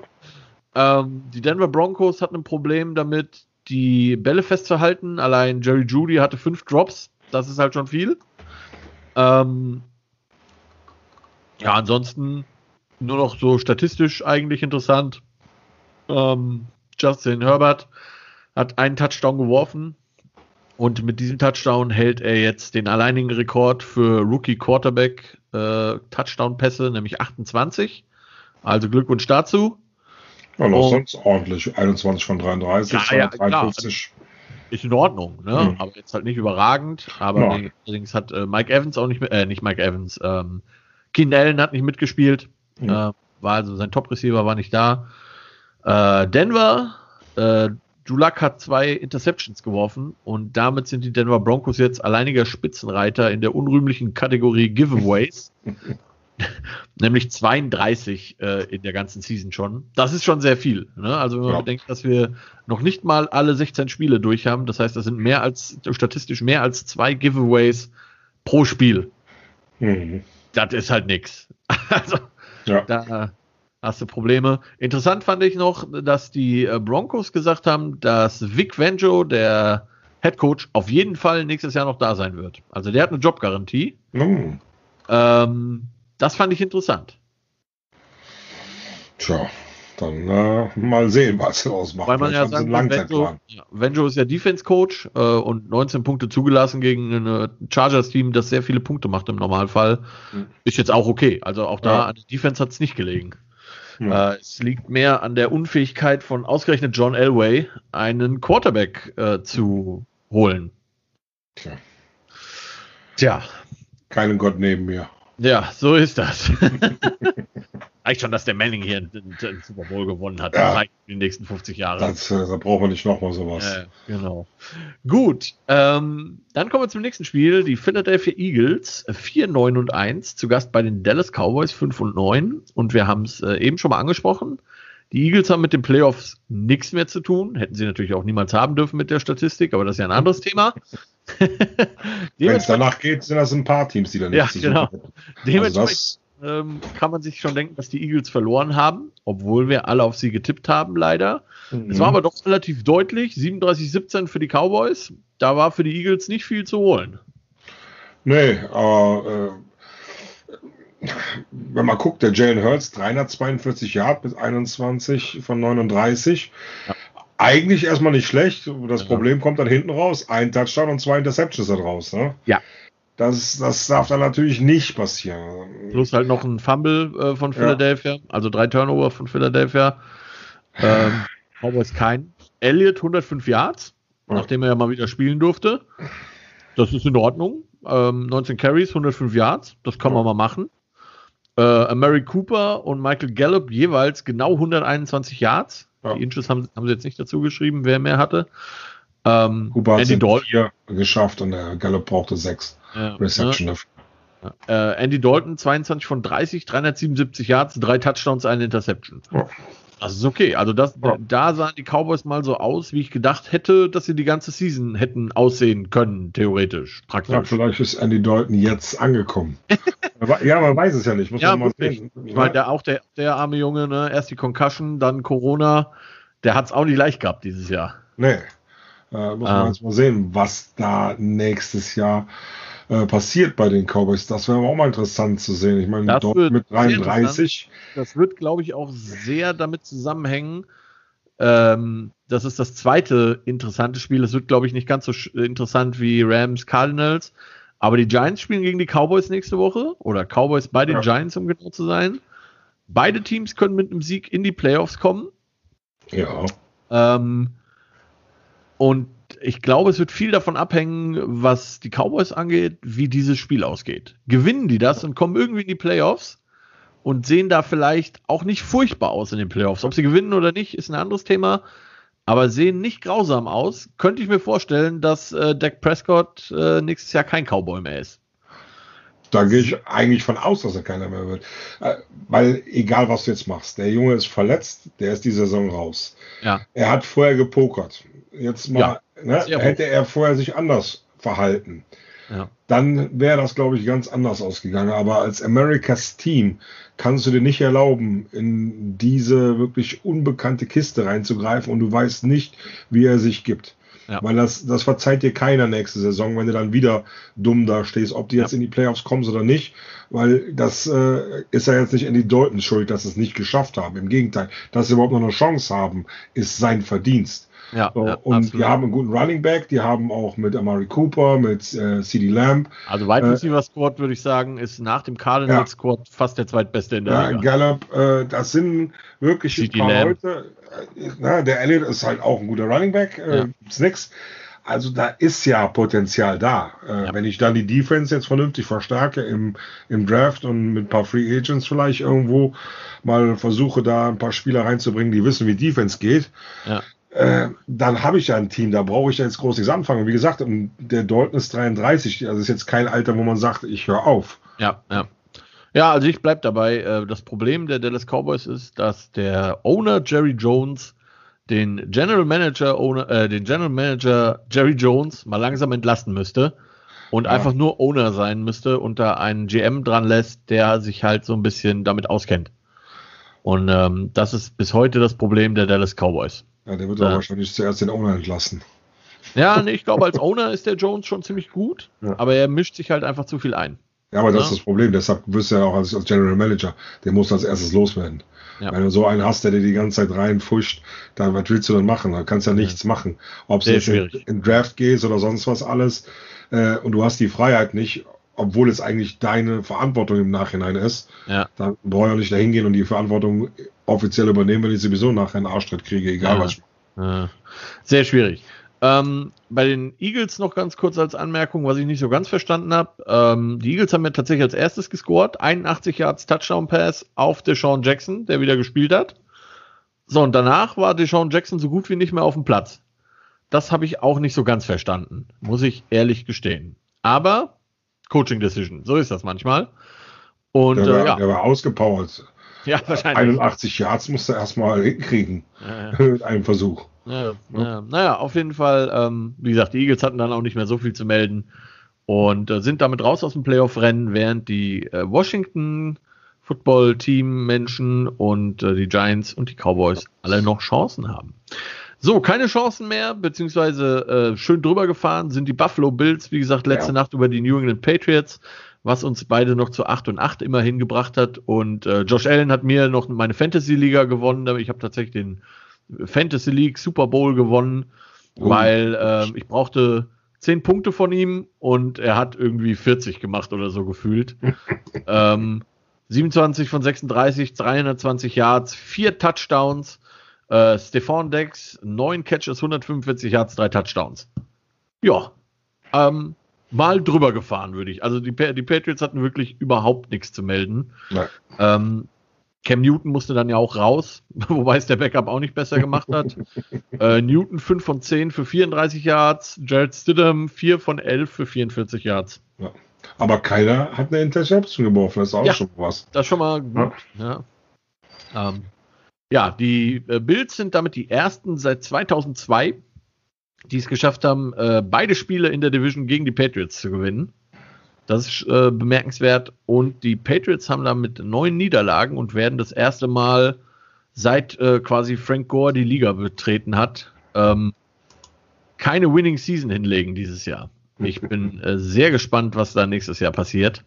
ähm, die Denver Broncos hatten ein Problem damit, die Bälle festzuhalten. Allein Jerry Judy hatte fünf Drops. Das ist halt schon viel. Ähm, ja, ansonsten nur noch so statistisch eigentlich interessant. Ähm, Justin Herbert hat einen Touchdown geworfen und mit diesem Touchdown hält er jetzt den alleinigen Rekord für Rookie Quarterback äh, Touchdown-Pässe, nämlich 28. Also Glückwunsch dazu. Ja, noch sonst ordentlich. 21 von 33, ja, ja, 53. Ist in Ordnung, ne? Mhm. Aber jetzt halt nicht überragend. Aber ja. allerdings hat äh, Mike Evans auch nicht mit, äh, nicht Mike Evans, ähm, Keen Allen hat nicht mitgespielt. Mhm. Äh, war also sein Top-Receiver war nicht da. Äh, Denver, äh, Dulac hat zwei Interceptions geworfen und damit sind die Denver Broncos jetzt alleiniger Spitzenreiter in der unrühmlichen Kategorie Giveaways. Nämlich 32 äh, in der ganzen Season schon. Das ist schon sehr viel. Ne? Also wenn man ja. bedenkt, dass wir noch nicht mal alle 16 Spiele durch haben, das heißt, das sind mehr als statistisch mehr als zwei Giveaways pro Spiel. Mhm. Das ist halt nix. Also ja. da hast du Probleme. Interessant fand ich noch, dass die äh, Broncos gesagt haben, dass Vic Venjo, der Head Coach, auf jeden Fall nächstes Jahr noch da sein wird. Also der hat eine Jobgarantie. Mm. Ähm, das fand ich interessant. Tja, dann äh, mal sehen, was er ausmacht. Weil man ja sagt, Venjo, ja, Venjo ist ja Defense-Coach äh, und 19 Punkte zugelassen gegen ein Chargers-Team, das sehr viele Punkte macht im Normalfall. Mhm. Ist jetzt auch okay. Also auch da ja. an der Defense hat es nicht gelegen. Ja. Äh, es liegt mehr an der Unfähigkeit von ausgerechnet John Elway, einen Quarterback äh, zu holen. Tja. Tja. Keinen Gott neben mir. Ja, so ist das. Reicht schon, dass der Manning hier den, den Super Bowl gewonnen hat. Ja. Reicht für die nächsten 50 Jahre. Das, äh, da brauchen wir nicht nochmal sowas. Äh, genau. Gut, ähm, dann kommen wir zum nächsten Spiel. Die Philadelphia Eagles 4, 9 und 1. Zu Gast bei den Dallas Cowboys 5 und 9. Und wir haben es äh, eben schon mal angesprochen. Die Eagles haben mit den Playoffs nichts mehr zu tun. Hätten sie natürlich auch niemals haben dürfen mit der Statistik, aber das ist ja ein anderes Thema. Wenn es danach geht, sind das ein paar Teams, die dann nicht ja, zu genau. Dementsprechend also ähm, kann man sich schon denken, dass die Eagles verloren haben, obwohl wir alle auf sie getippt haben, leider. Mhm. Es war aber doch relativ deutlich, 37-17 für die Cowboys. Da war für die Eagles nicht viel zu holen. Nee, aber äh, wenn man guckt, der Jalen Hurts 342 Yard bis 21 von 39. Ja. Eigentlich erstmal nicht schlecht. Das ja. Problem kommt dann hinten raus. Ein Touchdown und zwei Interceptions da draus. Ne? Ja, das, das darf dann natürlich nicht passieren. Plus halt noch ein Fumble äh, von Philadelphia, ja. also drei Turnover von Philadelphia. Ähm, Cowboys kein. Elliott 105 Yards, ja. nachdem er ja mal wieder spielen durfte. Das ist in Ordnung. Ähm, 19 Carries, 105 Yards, das kann man mal machen. Äh, Mary Cooper und Michael Gallup jeweils genau 121 Yards. Ja. Die Inches haben, haben sie jetzt nicht dazu geschrieben, wer mehr hatte. Ähm, Cooper hat Dalton vier geschafft und der Gallup brauchte sechs ja, Reception dafür. Äh, Andy Dalton 22 von 30, 377 Yards, drei Touchdowns, eine Interception. Ja. Das ist okay. Also das, ja. da sahen die Cowboys mal so aus, wie ich gedacht hätte, dass sie die ganze Season hätten aussehen können, theoretisch, praktisch. Ja, vielleicht ist Andy Dalton jetzt angekommen. ja, man weiß es ja nicht. Muss ja, man mal sehen. Ich meine, der, auch der, der arme Junge, ne? erst die Concussion, dann Corona, der hat es auch nicht leicht gehabt dieses Jahr. Nee. Äh, muss man ah. jetzt mal sehen, was da nächstes Jahr äh, passiert bei den Cowboys. Das wäre auch mal interessant zu sehen. Ich meine, dort mit 33. Das wird, glaube ich, auch sehr damit zusammenhängen. Ähm, das ist das zweite interessante Spiel. Das wird, glaube ich, nicht ganz so interessant wie Rams Cardinals. Aber die Giants spielen gegen die Cowboys nächste Woche. Oder Cowboys bei den ja. Giants, um genau zu sein. Beide Teams können mit einem Sieg in die Playoffs kommen. Ja. Ähm, und ich glaube, es wird viel davon abhängen, was die Cowboys angeht, wie dieses Spiel ausgeht. Gewinnen die das und kommen irgendwie in die Playoffs und sehen da vielleicht auch nicht furchtbar aus in den Playoffs. Ob sie gewinnen oder nicht, ist ein anderes Thema. Aber sehen nicht grausam aus, könnte ich mir vorstellen, dass äh, Dak Prescott äh, nächstes Jahr kein Cowboy mehr ist. Da gehe ich eigentlich von aus, dass er keiner mehr wird. Äh, weil egal, was du jetzt machst, der Junge ist verletzt, der ist die Saison raus. Ja. Er hat vorher gepokert. Jetzt mal ja. Ne? Hätte er vorher sich anders verhalten, ja. dann wäre das, glaube ich, ganz anders ausgegangen. Aber als Americas Team kannst du dir nicht erlauben, in diese wirklich unbekannte Kiste reinzugreifen und du weißt nicht, wie er sich gibt. Ja. Weil das, das verzeiht dir keiner nächste Saison, wenn du dann wieder dumm da stehst, ob du jetzt ja. in die Playoffs kommst oder nicht. Weil das äh, ist ja jetzt nicht in die Dalton schuld, dass sie es nicht geschafft haben. Im Gegenteil, dass sie überhaupt noch eine Chance haben, ist sein Verdienst. Ja, so, ja, und absolut. die haben einen guten Running Back, die haben auch mit Amari Cooper, mit äh, CD Lamb. Also Wide äh, Receiver Squad, würde ich sagen, ist nach dem Cardinals ja. Squad fast der zweitbeste in der ja, Liga. Gallup, äh, das sind wirklich ein paar Lamb. Leute. Äh, na, der Elliott ist halt auch ein guter Running Back, äh, ja. ist nix. Also da ist ja Potenzial da. Äh, ja. Wenn ich dann die Defense jetzt vernünftig verstärke im, im Draft und mit ein paar Free Agents vielleicht irgendwo mal versuche, da ein paar Spieler reinzubringen, die wissen, wie Defense geht, ja. Äh, dann habe ich ja ein Team, da brauche ich ja jetzt groß nichts anfangen. Wie gesagt, der Dalton ist 33, also ist jetzt kein Alter, wo man sagt, ich höre auf. Ja, ja. Ja, also ich bleibe dabei. Äh, das Problem der Dallas Cowboys ist, dass der Owner Jerry Jones den General Manager, Owner, äh, den General Manager Jerry Jones mal langsam entlasten müsste und ja. einfach nur Owner sein müsste und da einen GM dran lässt, der sich halt so ein bisschen damit auskennt. Und ähm, das ist bis heute das Problem der Dallas Cowboys. Ja, der wird ja. wahrscheinlich zuerst den Owner entlassen. Ja, nee, ich glaube, als Owner ist der Jones schon ziemlich gut, ja. aber er mischt sich halt einfach zu viel ein. Ja, aber das ist das Problem. Deshalb wirst du ja auch als, als General Manager, der muss als erstes loswerden. Ja. Wenn du so einen hast, der dir die ganze Zeit reinfuscht, dann was willst du dann machen? Da kannst du ja nichts machen. Ob du jetzt in, in, Draft gehst oder sonst was alles äh, und du hast die Freiheit nicht, obwohl es eigentlich deine Verantwortung im Nachhinein ist, ja. dann brauche ich auch nicht dahin gehen und die Verantwortung offiziell übernehmen, wenn ich sowieso nachher einen Arschtritt kriege, egal ja. was. Ja. Sehr schwierig. Ähm, bei den Eagles noch ganz kurz als Anmerkung, was ich nicht so ganz verstanden habe. Ähm, die Eagles haben ja tatsächlich als erstes gescored. 81 Yards Touchdown Pass auf Deshaun Jackson, der wieder gespielt hat. So, und danach war Deshaun Jackson so gut wie nicht mehr auf dem Platz. Das habe ich auch nicht so ganz verstanden, muss ich ehrlich gestehen. Aber Coaching Decision, so ist das manchmal. Und der war, äh, ja. der war ausgepowert. Ja, wahrscheinlich. 81 Yards musste er erstmal hinkriegen ja, ja. mit einem Versuch. Ja, ja. Naja, auf jeden Fall, ähm, wie gesagt, die Eagles hatten dann auch nicht mehr so viel zu melden und äh, sind damit raus aus dem Playoff-Rennen, während die äh, Washington Football-Team-Menschen und äh, die Giants und die Cowboys alle noch Chancen haben. So, keine Chancen mehr, beziehungsweise äh, schön drüber gefahren sind die Buffalo Bills, wie gesagt, letzte ja. Nacht über die New England Patriots was uns beide noch zu 8 und 8 immerhin gebracht hat. Und äh, Josh Allen hat mir noch meine Fantasy-Liga gewonnen. Ich habe tatsächlich den Fantasy League Super Bowl gewonnen, oh. weil äh, ich brauchte 10 Punkte von ihm und er hat irgendwie 40 gemacht oder so gefühlt. ähm, 27 von 36, 320 Yards, 4 Touchdowns. Äh, Stefan Dex, 9 Catches, 145 Yards, 3 Touchdowns. Ja, ähm, mal drüber gefahren, würde ich. Also die, die Patriots hatten wirklich überhaupt nichts zu melden. Ähm, Cam Newton musste dann ja auch raus, wobei es der Backup auch nicht besser gemacht hat. äh, Newton 5 von 10 für 34 Yards, Jared Stidham 4 von 11 für 44 Yards. Ja. Aber keiner hat eine Interception geworfen, das ist auch ja, schon was. Das ist schon mal gut. Ja, ja. Ähm, ja die äh, Bills sind damit die ersten seit 2002, die es geschafft haben, äh, beide Spiele in der Division gegen die Patriots zu gewinnen. Das ist äh, bemerkenswert. Und die Patriots haben damit neun Niederlagen und werden das erste Mal seit äh, quasi Frank Gore die Liga betreten hat, ähm, keine Winning Season hinlegen dieses Jahr. Ich bin äh, sehr gespannt, was da nächstes Jahr passiert.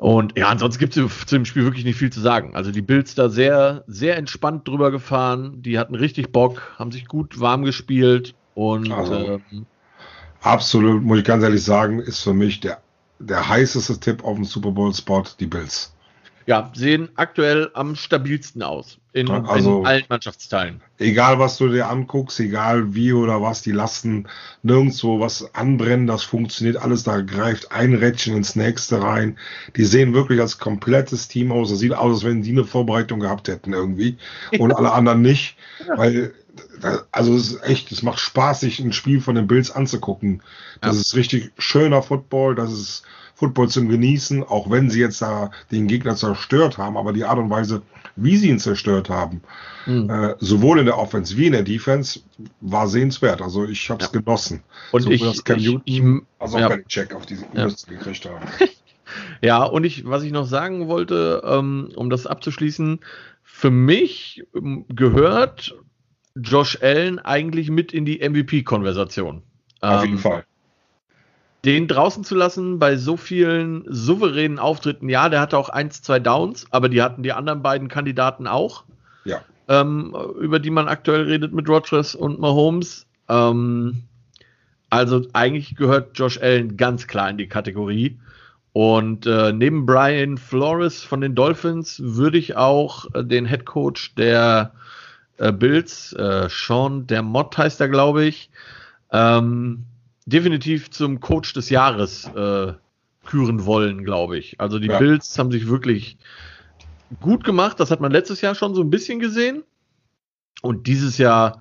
Und ja, ansonsten gibt es zu dem Spiel wirklich nicht viel zu sagen. Also die Bills da sehr, sehr entspannt drüber gefahren. Die hatten richtig Bock, haben sich gut warm gespielt und also, ähm, absolut, muss ich ganz ehrlich sagen, ist für mich der, der heißeste Tipp auf dem Super Bowl Spot die Bills. Ja, sehen aktuell am stabilsten aus in, also, in, allen Mannschaftsteilen. Egal, was du dir anguckst, egal wie oder was, die lassen nirgendwo was anbrennen, das funktioniert alles, da greift ein Rädchen ins nächste rein. Die sehen wirklich als komplettes Team aus. Das sieht aus, als wenn die eine Vorbereitung gehabt hätten irgendwie und alle anderen nicht, weil also es ist echt, es macht Spaß, sich ein Spiel von den Bills anzugucken. Das ja. ist richtig schöner Football, das ist Football zum Genießen, auch wenn sie jetzt da den Gegner zerstört haben, aber die Art und Weise, wie sie ihn zerstört haben, mhm. äh, sowohl in der Offense wie in der Defense, war sehenswert. Also ich habe es ja. genossen. Und so, ich, das Cam ich, ich, also auch ja. Check auf diese ja. gekriegt haben. ja, und ich, was ich noch sagen wollte, ähm, um das abzuschließen, für mich ähm, gehört Josh Allen eigentlich mit in die MVP-Konversation. Auf jeden ähm, Fall. Den draußen zu lassen bei so vielen souveränen Auftritten, ja, der hatte auch eins, zwei Downs, aber die hatten die anderen beiden Kandidaten auch. Ja. Ähm, über die man aktuell redet mit Rodgers und Mahomes. Ähm, also eigentlich gehört Josh Allen ganz klar in die Kategorie. Und äh, neben Brian Flores von den Dolphins würde ich auch äh, den Head Coach der äh, Bills, äh, Sean Dermott heißt er, glaube ich, ähm, definitiv zum Coach des Jahres äh, küren wollen, glaube ich. Also die ja. Bills haben sich wirklich gut gemacht. Das hat man letztes Jahr schon so ein bisschen gesehen. Und dieses Jahr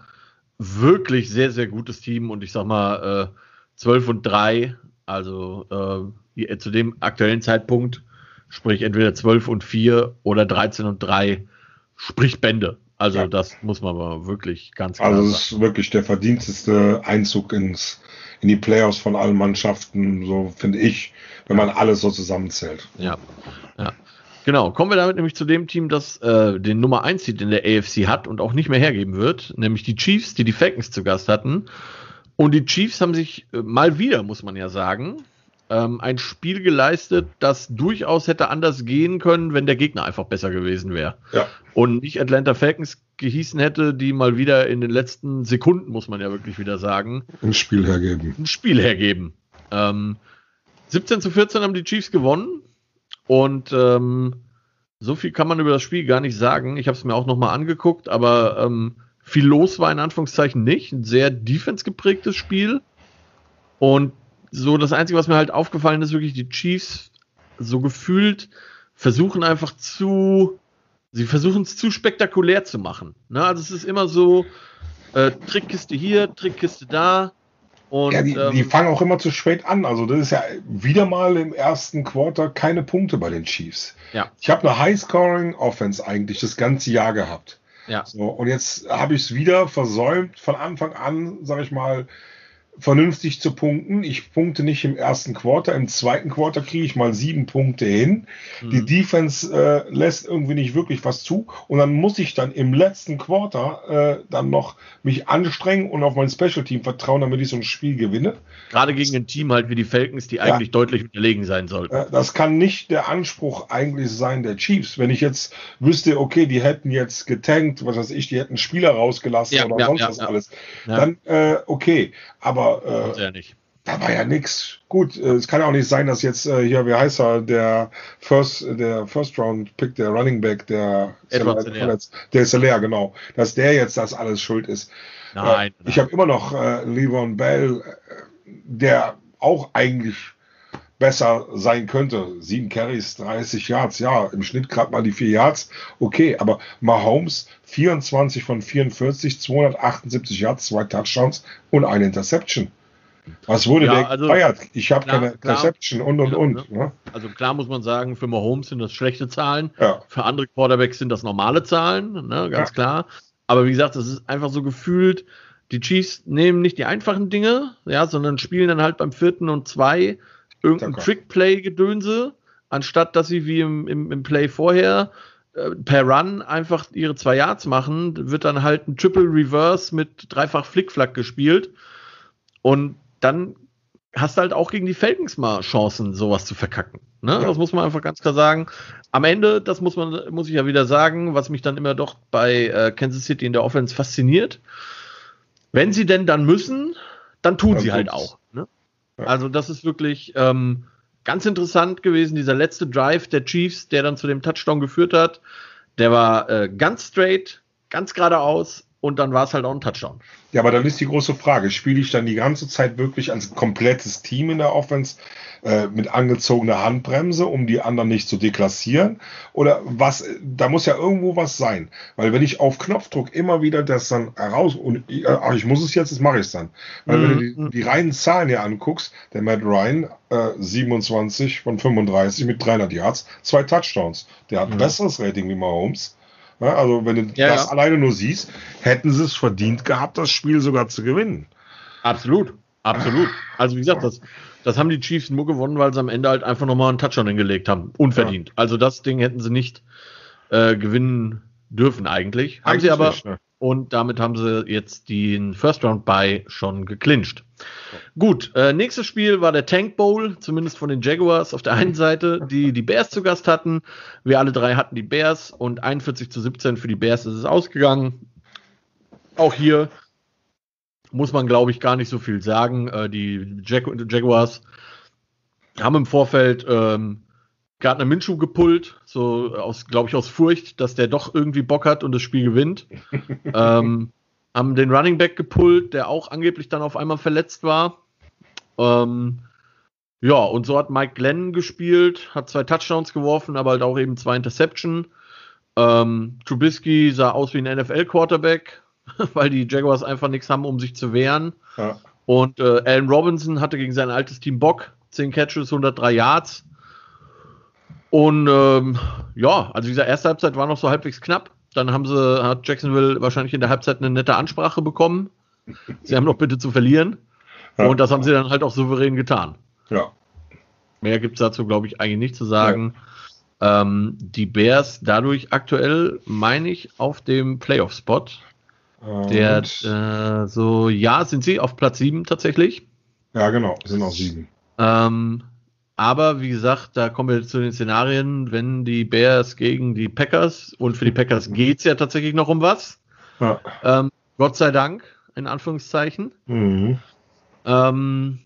wirklich sehr, sehr gutes Team. Und ich sag mal, äh, 12 und 3, also äh, zu dem aktuellen Zeitpunkt, sprich entweder 12 und 4 oder 13 und 3, spricht Bände. Also ja. das muss man aber wirklich ganz klar Also es ist wirklich der verdienteste Einzug ins, in die Playoffs von allen Mannschaften, so finde ich, wenn man alles so zusammenzählt. Ja, ja. Genau, kommen wir damit nämlich zu dem Team, das äh, den Nummer 1 Seed in der AFC hat und auch nicht mehr hergeben wird, nämlich die Chiefs, die die Falcons zu Gast hatten. Und die Chiefs haben sich äh, mal wieder, muss man ja sagen, ähm, ein Spiel geleistet, das durchaus hätte anders gehen können, wenn der Gegner einfach besser gewesen wäre. Ja. Und nicht Atlanta Falcons gehießen hätte, die mal wieder in den letzten Sekunden, muss man ja wirklich wieder sagen, ein Spiel hergeben. Ein Spiel hergeben. Ähm, 17 zu 14 haben die Chiefs gewonnen und ähm, so viel kann man über das Spiel gar nicht sagen. Ich habe es mir auch nochmal angeguckt, aber ähm, viel los war in Anführungszeichen nicht. Ein sehr defense geprägtes Spiel. Und so das Einzige, was mir halt aufgefallen ist, wirklich die Chiefs so gefühlt versuchen einfach zu, sie versuchen es zu spektakulär zu machen. Ne? Also es ist immer so äh, Trickkiste hier, Trickkiste da. Und, ja, die, ähm, die, fangen auch immer zu spät an. Also das ist ja wieder mal im ersten Quarter keine Punkte bei den Chiefs. Ja. Ich habe eine High-Scoring-Offense eigentlich das ganze Jahr gehabt. Ja. So, und jetzt habe ich es wieder versäumt, von Anfang an, sage ich mal, vernünftig zu punkten. Ich punkte nicht im ersten Quarter. Im zweiten Quarter kriege ich mal sieben Punkte hin. Mhm. Die Defense äh, lässt irgendwie nicht wirklich was zu. Und dann muss ich dann im letzten Quarter äh, dann noch mich anstrengen und auf mein Special Team vertrauen, damit ich so ein Spiel gewinne. Gerade gegen ein Team halt wie die Falcons, die eigentlich ja. deutlich unterlegen sein sollten. Äh, das kann nicht der Anspruch eigentlich sein der Chiefs. Wenn ich jetzt wüsste, okay, die hätten jetzt getankt, was weiß ich, die hätten Spieler rausgelassen ja, oder ja, sonst was alles, dann äh, okay. Aber äh, ja nicht. da war ja nichts. Gut, äh, es kann ja auch nicht sein, dass jetzt äh, hier, wie heißt er, der First, der First Round Pick, der Running Back, der der ist leer, genau, dass der jetzt das alles schuld ist. Nein. Äh, ich habe immer noch äh, Levon Bell, äh, der auch eigentlich besser sein könnte. Sieben Carries, 30 Yards, ja, im Schnitt gerade mal die vier Yards, okay, aber Mahomes 24 von 44, 278 Yards, zwei Touchdowns und eine Interception. Was wurde ja, der also, gefeiert? Ich habe keine Interception und und und. Ne? Also klar muss man sagen, für Mahomes sind das schlechte Zahlen. Ja. Für andere Quarterbacks sind das normale Zahlen, ne? ganz ja. klar. Aber wie gesagt, das ist einfach so gefühlt, die Chiefs nehmen nicht die einfachen Dinge, ja, sondern spielen dann halt beim vierten und zwei irgendein Trick-Play-Gedönse, anstatt dass sie wie im, im, im Play vorher äh, per Run einfach ihre zwei Yards machen, wird dann halt ein Triple Reverse mit dreifach Flickflack gespielt. Und dann hast du halt auch gegen die Falcons mal Chancen, sowas zu verkacken. Ne? Ja. Das muss man einfach ganz klar sagen. Am Ende, das muss man, muss ich ja wieder sagen, was mich dann immer doch bei äh, Kansas City in der Offense fasziniert. Wenn sie denn dann müssen, dann tun ja, sie halt auch. Ne? Also das ist wirklich ähm, ganz interessant gewesen, dieser letzte Drive der Chiefs, der dann zu dem Touchdown geführt hat. Der war äh, ganz straight, ganz geradeaus und dann war es halt auch ein Touchdown. Ja, aber dann ist die große Frage, spiele ich dann die ganze Zeit wirklich als komplettes Team in der Offense äh, mit angezogener Handbremse, um die anderen nicht zu deklassieren? Oder was, da muss ja irgendwo was sein. Weil wenn ich auf Knopfdruck immer wieder das dann heraus, und äh, ach, ich muss es jetzt, das mache ich es dann. Weil mhm. wenn du die, mhm. die, reinen Zahlen hier anguckst, der Matt Ryan, äh, 27 von 35 mit 300 Yards, zwei Touchdowns. Der hat ein mhm. besseres Rating wie Mahomes. Ja, also wenn du ja, das ja. alleine nur siehst, hätten sie es verdient gehabt, das Spiel sogar zu gewinnen. Absolut, absolut. Also wie gesagt, das, das haben die Chiefs nur gewonnen, weil sie am Ende halt einfach nochmal einen Touchdown hingelegt haben. Unverdient. Also das Ding hätten sie nicht äh, gewinnen dürfen eigentlich. Haben sie aber. Nicht, ne? Und damit haben sie jetzt den First Round Bye schon geclincht. Gut, äh, nächstes Spiel war der Tank Bowl, zumindest von den Jaguars auf der einen Seite, die die Bears zu Gast hatten. Wir alle drei hatten die Bears und 41 zu 17 für die Bears ist es ausgegangen. Auch hier muss man, glaube ich, gar nicht so viel sagen. Äh, die Jag Jaguars haben im Vorfeld ähm, Gardner Minshew gepullt, so aus, glaube ich, aus Furcht, dass der doch irgendwie Bock hat und das Spiel gewinnt. ähm, haben den Running Back gepullt, der auch angeblich dann auf einmal verletzt war. Ähm, ja, und so hat Mike Glenn gespielt, hat zwei Touchdowns geworfen, aber halt auch eben zwei Interception. Ähm, Trubisky sah aus wie ein NFL-Quarterback, weil die Jaguars einfach nichts haben, um sich zu wehren. Ja. Und äh, Allen Robinson hatte gegen sein altes Team Bock, 10 Catches, 103 Yards. Und ähm, ja, also dieser erste Halbzeit war noch so halbwegs knapp. Dann haben sie, hat Jacksonville wahrscheinlich in der Halbzeit eine nette Ansprache bekommen. Sie haben noch bitte zu verlieren. Ja. Und das haben sie dann halt auch souverän getan. Ja. Mehr gibt es dazu, glaube ich, eigentlich nicht zu sagen. Ja. Ähm, die Bears dadurch aktuell, meine ich, auf dem Playoff-Spot. Der äh, so, ja, sind sie auf Platz 7 tatsächlich. Ja, genau, sind auch 7. Ähm, aber wie gesagt, da kommen wir zu den Szenarien, wenn die Bears gegen die Packers und für die Packers geht es ja tatsächlich noch um was. Ja. Ähm, Gott sei Dank, in Anführungszeichen. Mhm. Ähm,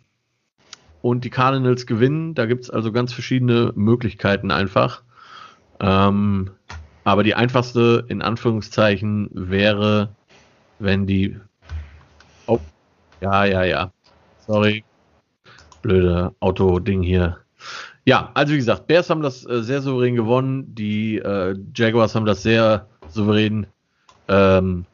und die Cardinals gewinnen. Da gibt es also ganz verschiedene Möglichkeiten einfach. Ähm, aber die einfachste, in Anführungszeichen, wäre, wenn die. Oh, ja, ja, ja. Sorry. Blöde Auto-Ding hier. Ja, also wie gesagt, Bears haben das äh, sehr souverän gewonnen. Die äh, Jaguars haben das sehr souverän ähm,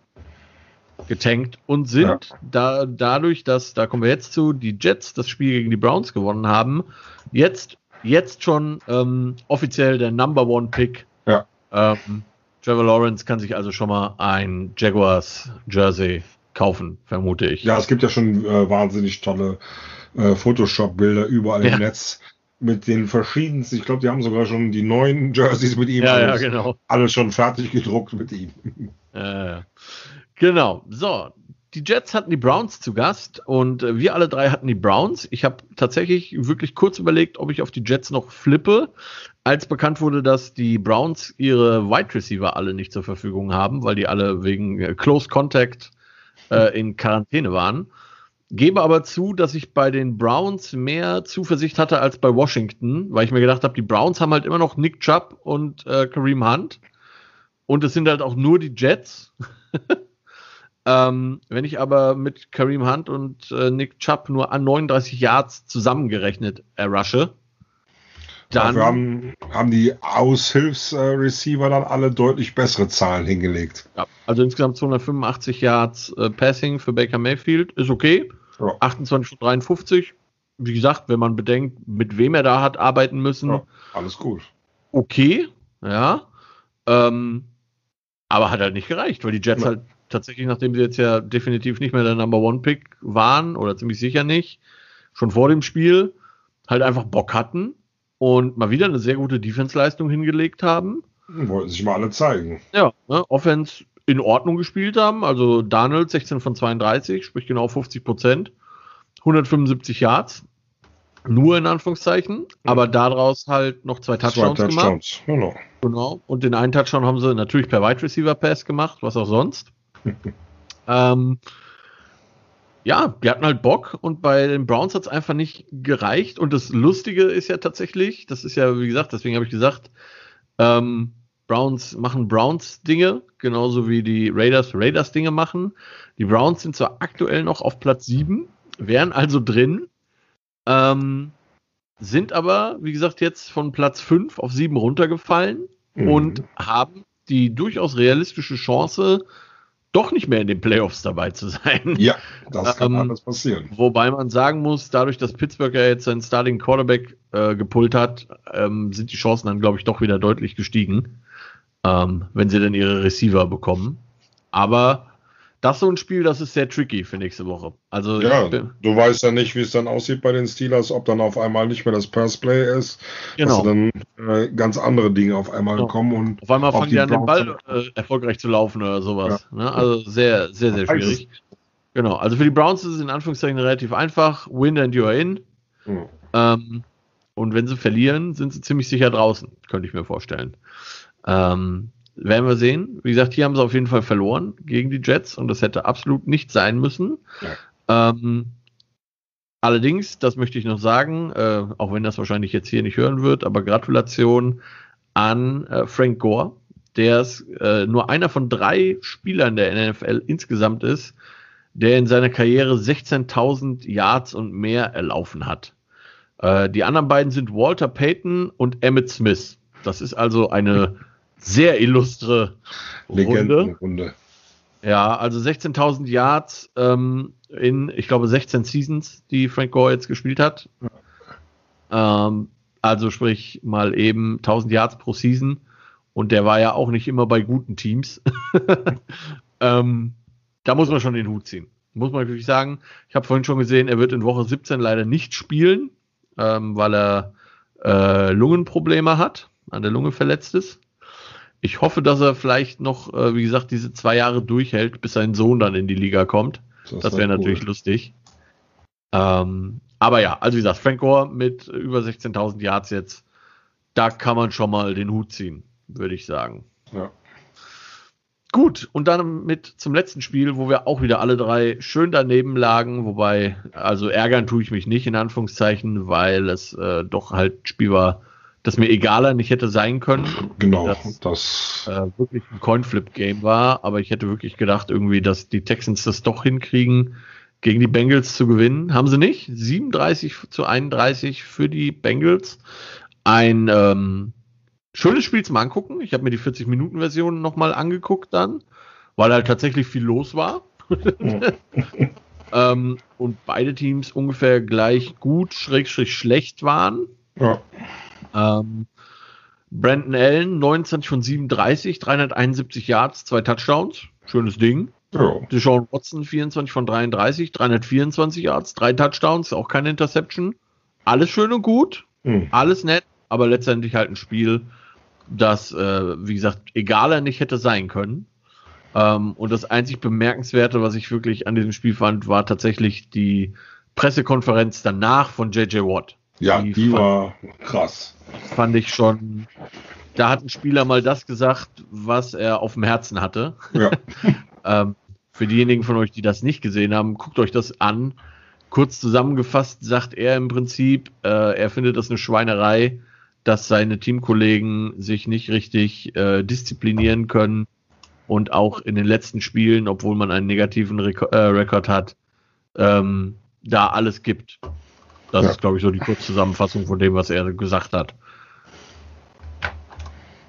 getankt und sind ja. da, dadurch, dass, da kommen wir jetzt zu, die Jets das Spiel gegen die Browns gewonnen haben, jetzt, jetzt schon ähm, offiziell der Number One Pick. Ja. Ähm, Trevor Lawrence kann sich also schon mal ein Jaguars Jersey kaufen, vermute ich. Ja, es gibt ja schon äh, wahnsinnig tolle äh, Photoshop-Bilder überall ja. im Netz mit den verschiedensten, ich glaube, die haben sogar schon die neuen Jerseys mit ihm. Ja, alles, ja, genau. Alles schon fertig gedruckt mit ihm. Äh, genau. So, die Jets hatten die Browns zu Gast und äh, wir alle drei hatten die Browns. Ich habe tatsächlich wirklich kurz überlegt, ob ich auf die Jets noch flippe, als bekannt wurde, dass die Browns ihre Wide Receiver alle nicht zur Verfügung haben, weil die alle wegen äh, Close Contact äh, in Quarantäne waren. Gebe aber zu, dass ich bei den Browns mehr Zuversicht hatte als bei Washington, weil ich mir gedacht habe, die Browns haben halt immer noch Nick Chubb und äh, Kareem Hunt. Und es sind halt auch nur die Jets. Ähm, wenn ich aber mit Kareem Hunt und äh, Nick Chubb nur an 39 Yards zusammengerechnet errusche, dann Dafür haben, haben die Aushilfsreceiver dann alle deutlich bessere Zahlen hingelegt. Ja, also insgesamt 285 Yards äh, Passing für Baker Mayfield ist okay. Ja. 28 von 53. Wie gesagt, wenn man bedenkt, mit wem er da hat arbeiten müssen. Ja, alles gut. Okay, ja. Ähm, aber hat halt nicht gereicht, weil die Jets halt tatsächlich, nachdem sie jetzt ja definitiv nicht mehr der Number One Pick waren, oder ziemlich sicher nicht, schon vor dem Spiel, halt einfach Bock hatten und mal wieder eine sehr gute Defense-Leistung hingelegt haben. Wollten sich mal alle zeigen. Ja, ne, Offense in Ordnung gespielt haben. Also Donald 16 von 32, sprich genau 50 Prozent. 175 Yards. Nur in Anführungszeichen. Aber daraus halt noch zwei Touchdowns, zwei Touchdowns gemacht. Genau. genau. Und den einen Touchdown haben sie natürlich per Wide Receiver Pass gemacht, was auch sonst. ähm, ja, die hatten halt Bock und bei den Browns hat es einfach nicht gereicht. Und das Lustige ist ja tatsächlich, das ist ja, wie gesagt, deswegen habe ich gesagt, ähm, Browns machen Browns Dinge, genauso wie die Raiders Raiders Dinge machen. Die Browns sind zwar aktuell noch auf Platz 7, wären also drin, ähm, sind aber, wie gesagt, jetzt von Platz 5 auf 7 runtergefallen mhm. und haben die durchaus realistische Chance, doch nicht mehr in den Playoffs dabei zu sein. Ja, das kann ähm, alles passieren. Wobei man sagen muss, dadurch, dass Pittsburgh ja jetzt seinen Starting Quarterback äh, gepult hat, ähm, sind die Chancen dann, glaube ich, doch wieder deutlich gestiegen, ähm, wenn sie dann ihre Receiver bekommen. Aber das ist so ein Spiel, das ist sehr tricky für nächste Woche. Also ja, du weißt ja nicht, wie es dann aussieht bei den Steelers, ob dann auf einmal nicht mehr das Pass Play ist, genau. dass dann äh, ganz andere Dinge auf einmal genau. kommen und auf einmal fangen die an, den Ball äh, erfolgreich zu laufen oder sowas. Ja. Ne? Also sehr, sehr, sehr schwierig. Genau. Also für die Browns ist es in Anführungszeichen relativ einfach. Win and you are in. Mhm. Ähm, und wenn sie verlieren, sind sie ziemlich sicher draußen, könnte ich mir vorstellen. Ähm, werden wir sehen. Wie gesagt, hier haben sie auf jeden Fall verloren gegen die Jets und das hätte absolut nicht sein müssen. Ja. Ähm, allerdings, das möchte ich noch sagen, äh, auch wenn das wahrscheinlich jetzt hier nicht hören wird, aber Gratulation an äh, Frank Gore, der äh, nur einer von drei Spielern der NFL insgesamt ist, der in seiner Karriere 16.000 Yards und mehr erlaufen hat. Äh, die anderen beiden sind Walter Payton und Emmett Smith. Das ist also eine sehr illustre Runde. Runde. Ja, also 16.000 Yards ähm, in, ich glaube, 16 Seasons, die Frank Gore jetzt gespielt hat. Ja. Ähm, also sprich mal eben 1000 Yards pro Season. Und der war ja auch nicht immer bei guten Teams. ähm, da muss man schon den Hut ziehen. Muss man natürlich sagen. Ich habe vorhin schon gesehen, er wird in Woche 17 leider nicht spielen, ähm, weil er äh, Lungenprobleme hat, an der Lunge verletzt ist. Ich hoffe, dass er vielleicht noch, äh, wie gesagt, diese zwei Jahre durchhält, bis sein Sohn dann in die Liga kommt. Das, das wäre cool. natürlich lustig. Ähm, aber ja, also wie gesagt, Frank Gore mit über 16.000 Yards jetzt, da kann man schon mal den Hut ziehen, würde ich sagen. Ja. Gut, und dann mit zum letzten Spiel, wo wir auch wieder alle drei schön daneben lagen, wobei, also ärgern tue ich mich nicht in Anführungszeichen, weil es äh, doch halt Spiel war, das mir egaler nicht hätte sein können. Genau, das, das äh, wirklich ein Coinflip-Game war, aber ich hätte wirklich gedacht, irgendwie, dass die Texans das doch hinkriegen, gegen die Bengals zu gewinnen. Haben sie nicht. 37 zu 31 für die Bengals. Ein ähm, schönes Spiel zum Angucken. Ich habe mir die 40-Minuten-Version nochmal angeguckt dann, weil halt tatsächlich viel los war. ähm, und beide Teams ungefähr gleich gut, schrägstrich schlecht waren. Ja. Ähm, Brandon Allen, 29 von 37, 371 Yards, zwei Touchdowns. Schönes Ding. Ja. Deshaun Watson, 24 von 33, 324 Yards, drei Touchdowns, auch keine Interception. Alles schön und gut, mhm. alles nett, aber letztendlich halt ein Spiel, das, äh, wie gesagt, egaler nicht hätte sein können. Ähm, und das einzig Bemerkenswerte, was ich wirklich an diesem Spiel fand, war tatsächlich die Pressekonferenz danach von JJ Watt. Ja, die, die fand, war krass. Fand ich schon. Da hat ein Spieler mal das gesagt, was er auf dem Herzen hatte. Ja. ähm, für diejenigen von euch, die das nicht gesehen haben, guckt euch das an. Kurz zusammengefasst sagt er im Prinzip, äh, er findet das eine Schweinerei, dass seine Teamkollegen sich nicht richtig äh, disziplinieren können und auch in den letzten Spielen, obwohl man einen negativen äh, Rekord hat, ähm, da alles gibt. Das ja. ist, glaube ich, so die Kurzzusammenfassung von dem, was er gesagt hat.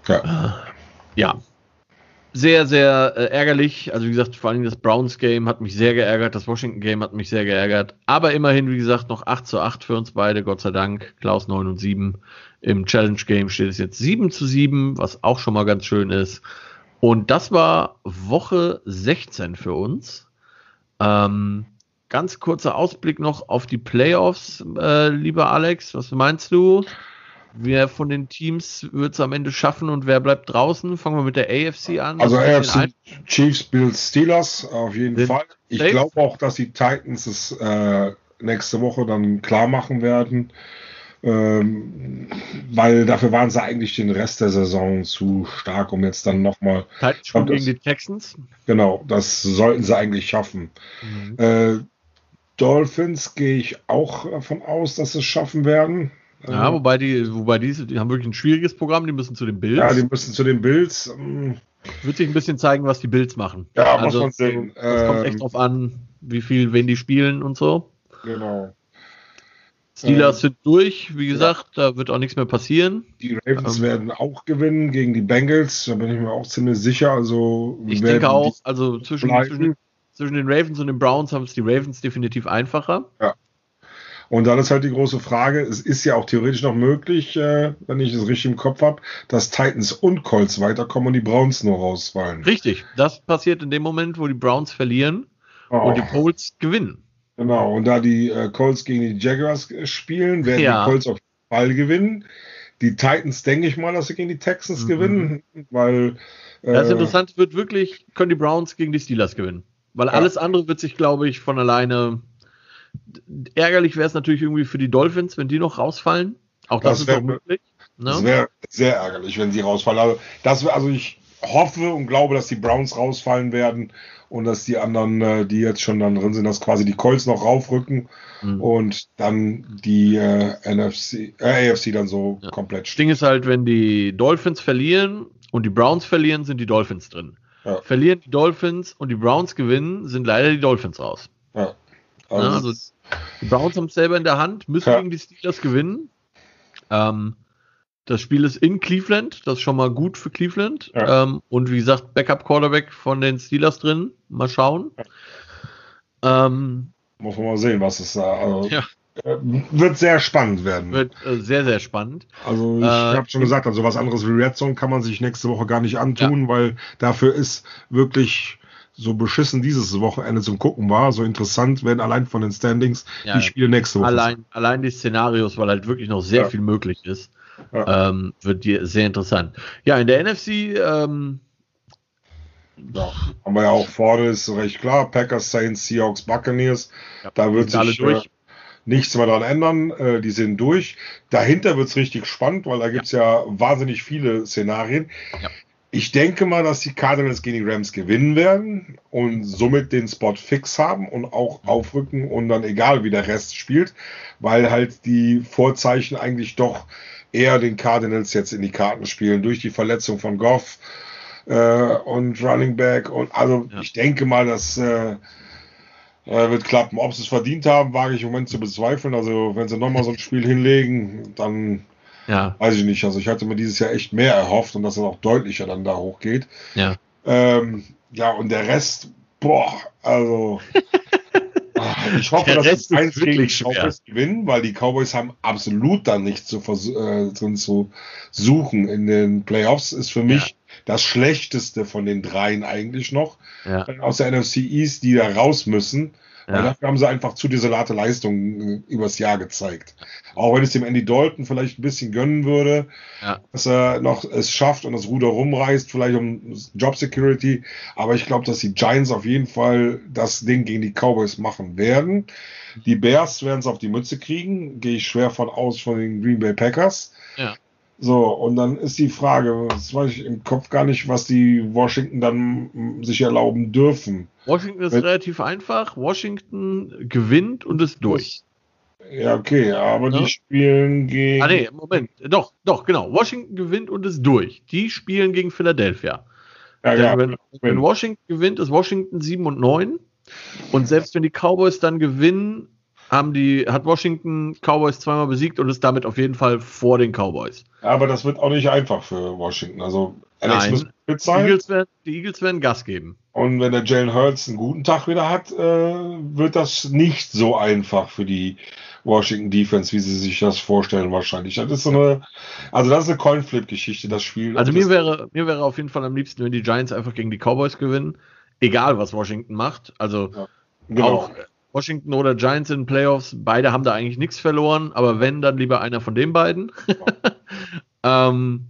Ja. ja. Sehr, sehr äh, ärgerlich. Also, wie gesagt, vor allem das Browns-Game hat mich sehr geärgert. Das Washington-Game hat mich sehr geärgert. Aber immerhin, wie gesagt, noch 8 zu 8 für uns beide, Gott sei Dank. Klaus 9 und 7. Im Challenge-Game steht es jetzt 7 zu 7, was auch schon mal ganz schön ist. Und das war Woche 16 für uns. Ähm, ganz kurzer Ausblick noch auf die Playoffs, äh, lieber Alex. Was meinst du? Wer von den Teams wird es am Ende schaffen und wer bleibt draußen? Fangen wir mit der AFC an. Also AFC Chiefs, Bills, Steelers auf jeden Fall. Ich glaube auch, dass die Titans es äh, nächste Woche dann klar machen werden. Ähm, weil dafür waren sie eigentlich den Rest der Saison zu stark, um jetzt dann nochmal. Titans schon gegen die Texans? Genau, das sollten sie eigentlich schaffen. Mhm. Äh, Dolphins gehe ich auch davon aus, dass sie es schaffen werden. Ja, ähm, wobei die, wobei die, die haben wirklich ein schwieriges Programm, die müssen zu den Bills. Ja, die müssen zu den Bills. Ähm, Wird sich ein bisschen zeigen, was die Bills machen. Ja, also, muss man sehen. Es kommt echt ähm, drauf an, wie viel, wenn die spielen und so. Genau. Steelers ähm, sind durch, wie gesagt, ja. da wird auch nichts mehr passieren. Die Ravens ähm, werden auch gewinnen gegen die Bengals, da bin ich mir auch ziemlich sicher. Also ich denke auch, also zwischen, zwischen, zwischen, den Ravens und den Browns haben es die Ravens definitiv einfacher. Ja. Und dann ist halt die große Frage, es ist ja auch theoretisch noch möglich, äh, wenn ich es richtig im Kopf habe, dass Titans und Colts weiterkommen und die Browns nur rausfallen. Richtig, das passiert in dem Moment, wo die Browns verlieren oh. und die Colts gewinnen. Genau, und da die äh, Colts gegen die Jaguars äh, spielen, werden ja. die Colts auf jeden Fall gewinnen. Die Titans denke ich mal, dass sie gegen die Texans mhm. gewinnen, weil. Äh, das Interessante wird wirklich, können die Browns gegen die Steelers gewinnen. Weil ja. alles andere wird sich, glaube ich, von alleine Ärgerlich wäre es natürlich irgendwie für die Dolphins, wenn die noch rausfallen. Auch das, das wär, ist doch möglich. Ne? Das wäre sehr ärgerlich, wenn sie rausfallen. Also, das also ich hoffe und glaube, dass die Browns rausfallen werden und dass die anderen, äh, die jetzt schon dann drin sind, dass quasi die Colts noch raufrücken mhm. und dann die äh, NFC, äh, AFC dann so ja. komplett steht. Ding ist halt, wenn die Dolphins verlieren und die Browns verlieren, sind die Dolphins drin. Ja. Verlieren die Dolphins und die Browns gewinnen, sind leider die Dolphins raus. Ja. Also, ja, also die Browns haben es selber in der Hand, müssen gegen die Steelers gewinnen. Ähm, das Spiel ist in Cleveland, das ist schon mal gut für Cleveland. Ähm, und wie gesagt, Backup-Quarterback von den Steelers drin. Mal schauen. Ähm, Muss man mal sehen, was es da. Also, ja. Äh, wird sehr spannend werden. Wird äh, sehr, sehr spannend. Also ich äh, habe schon gesagt, also was anderes wie Red Zone kann man sich nächste Woche gar nicht antun, ja. weil dafür ist wirklich so beschissen dieses Wochenende zum Gucken war, so interessant werden allein von den Standings ja, die Spiele nächste Woche. Allein, allein die Szenarios, weil halt wirklich noch sehr ja. viel möglich ist, ja. ähm, wird dir sehr interessant. Ja, in der NFC ähm, ja, haben wir ja auch vorne, ist recht klar, Packers, Saints, Seahawks, Buccaneers, da wird sich äh, nichts mehr dran ändern, äh, die sind durch. Dahinter wird es richtig spannend, weil da gibt es ja. wahnsinnig viele Szenarien. Ja. Ich denke mal, dass die Cardinals gegen die Rams gewinnen werden und somit den Spot fix haben und auch aufrücken und dann egal wie der Rest spielt, weil halt die Vorzeichen eigentlich doch eher den Cardinals jetzt in die Karten spielen durch die Verletzung von Goff äh, und Running Back und also ja. ich denke mal, dass äh, äh, wird klappen. Ob sie es verdient haben, wage ich im Moment zu bezweifeln. Also wenn sie nochmal so ein Spiel hinlegen, dann ja. Weiß ich nicht. Also ich hatte mir dieses Jahr echt mehr erhofft und dass er auch deutlicher dann da hochgeht. Ja. Ähm, ja, und der Rest, boah, also. Ah, ich hoffe, dass die eins die Cowboys gewinnen, weil die Cowboys haben absolut dann nichts zu, äh, drin zu suchen in den Playoffs. Ist für mich. Das Schlechteste von den dreien eigentlich noch. Ja. Aus der NFC East, die da raus müssen. Ja. Weil dafür haben sie einfach zu desolate Leistungen äh, übers Jahr gezeigt. Auch wenn es dem Andy Dalton vielleicht ein bisschen gönnen würde, ja. dass er noch es schafft und das Ruder rumreißt, vielleicht um Job Security. Aber ich glaube, dass die Giants auf jeden Fall das Ding gegen die Cowboys machen werden. Die Bears werden es auf die Mütze kriegen, gehe ich schwer von aus von den Green Bay Packers. Ja. So, und dann ist die Frage, das weiß ich im Kopf gar nicht, was die Washington dann sich erlauben dürfen. Washington ist Wenn, relativ einfach. Washington gewinnt und ist durch. Ja, okay, aber ja? die spielen gegen. Ah, nee, Moment. Doch, doch, genau. Washington gewinnt und ist durch. Die spielen gegen Philadelphia. Ja, ja, wenn, wenn, Washington gewinnt, ist Washington 7 und 9. Und selbst wenn die Cowboys dann gewinnen, haben die, hat Washington Cowboys zweimal besiegt und ist damit auf jeden Fall vor den Cowboys. Aber das wird auch nicht einfach für Washington. Also Alex Nein, muss fit sein. Die Eagles, werden, die Eagles werden Gas geben. Und wenn der Jalen Hurts einen guten Tag wieder hat, äh, wird das nicht so einfach für die Washington Defense, wie sie sich das vorstellen wahrscheinlich. Das ist so eine, also das ist eine Coinflip-Geschichte, das Spiel. Also mir wäre, mir wäre auf jeden Fall am liebsten, wenn die Giants einfach gegen die Cowboys gewinnen, egal was Washington macht. Also ja, genau. auch Washington oder Giants in den Playoffs, beide haben da eigentlich nichts verloren, aber wenn, dann lieber einer von den beiden. Ähm,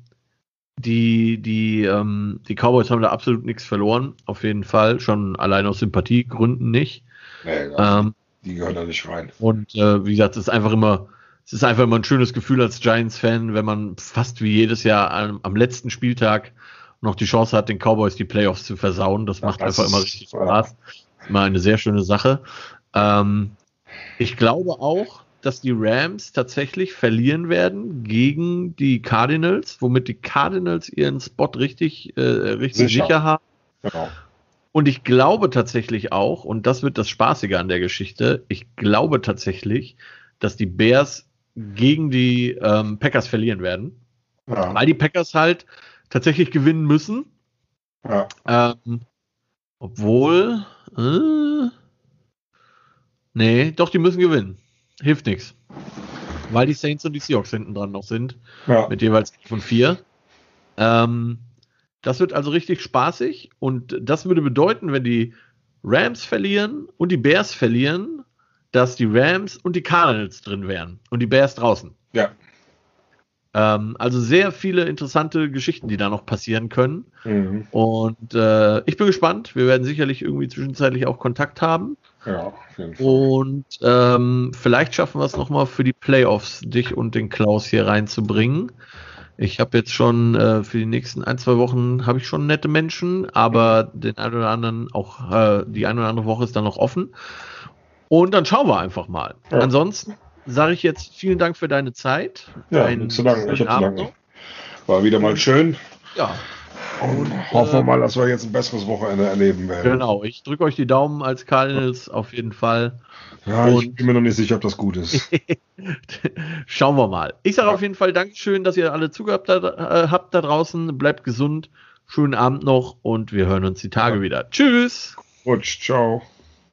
die, die, ähm, die Cowboys haben da absolut nichts verloren, auf jeden Fall. Schon allein aus Sympathiegründen nicht. Nee, ähm, die gehören da nicht rein. Und äh, wie gesagt, es ist einfach immer, es ist einfach immer ein schönes Gefühl als Giants-Fan, wenn man fast wie jedes Jahr am, am, letzten Spieltag noch die Chance hat, den Cowboys die Playoffs zu versauen. Das ja, macht das einfach immer richtig Spaß. Immer eine sehr schöne Sache. Ähm, ich glaube auch, dass die Rams tatsächlich verlieren werden gegen die Cardinals, womit die Cardinals ihren Spot richtig, äh, richtig sicher. sicher haben. Genau. Und ich glaube tatsächlich auch, und das wird das Spaßige an der Geschichte, ich glaube tatsächlich, dass die Bears gegen die ähm, Packers verlieren werden. Ja. Weil die Packers halt tatsächlich gewinnen müssen. Ja. Ähm, obwohl. Äh, nee, doch, die müssen gewinnen. Hilft nichts. Weil die Saints und die Seahawks hinten dran noch sind. Ja. Mit jeweils von vier. Ähm, das wird also richtig spaßig und das würde bedeuten, wenn die Rams verlieren und die Bears verlieren, dass die Rams und die Cardinals drin wären und die Bears draußen. Ja. Ähm, also sehr viele interessante Geschichten, die da noch passieren können. Mhm. Und äh, ich bin gespannt. Wir werden sicherlich irgendwie zwischenzeitlich auch Kontakt haben. Ja, auf jeden Fall. Und ähm, vielleicht schaffen wir es nochmal für die Playoffs, dich und den Klaus hier reinzubringen. Ich habe jetzt schon äh, für die nächsten ein, zwei Wochen habe ich schon nette Menschen, aber den einen oder anderen auch äh, die eine oder andere Woche ist dann noch offen. Und dann schauen wir einfach mal. Ja. Ansonsten sage ich jetzt vielen Dank für deine Zeit. Ja, zu lange. Ich habe zu lange. War wieder mal schön. Ja. Und hoffen wir mal, dass wir jetzt ein besseres Wochenende erleben werden. Genau, ich drücke euch die Daumen als Cardinals auf jeden Fall. Ja, und ich bin mir noch nicht sicher, ob das gut ist. Schauen wir mal. Ich sage ja. auf jeden Fall Dankeschön, dass ihr alle zugehört äh, habt da draußen. Bleibt gesund. Schönen Abend noch und wir hören uns die Tage ja. wieder. Tschüss. Rutsch, ciao.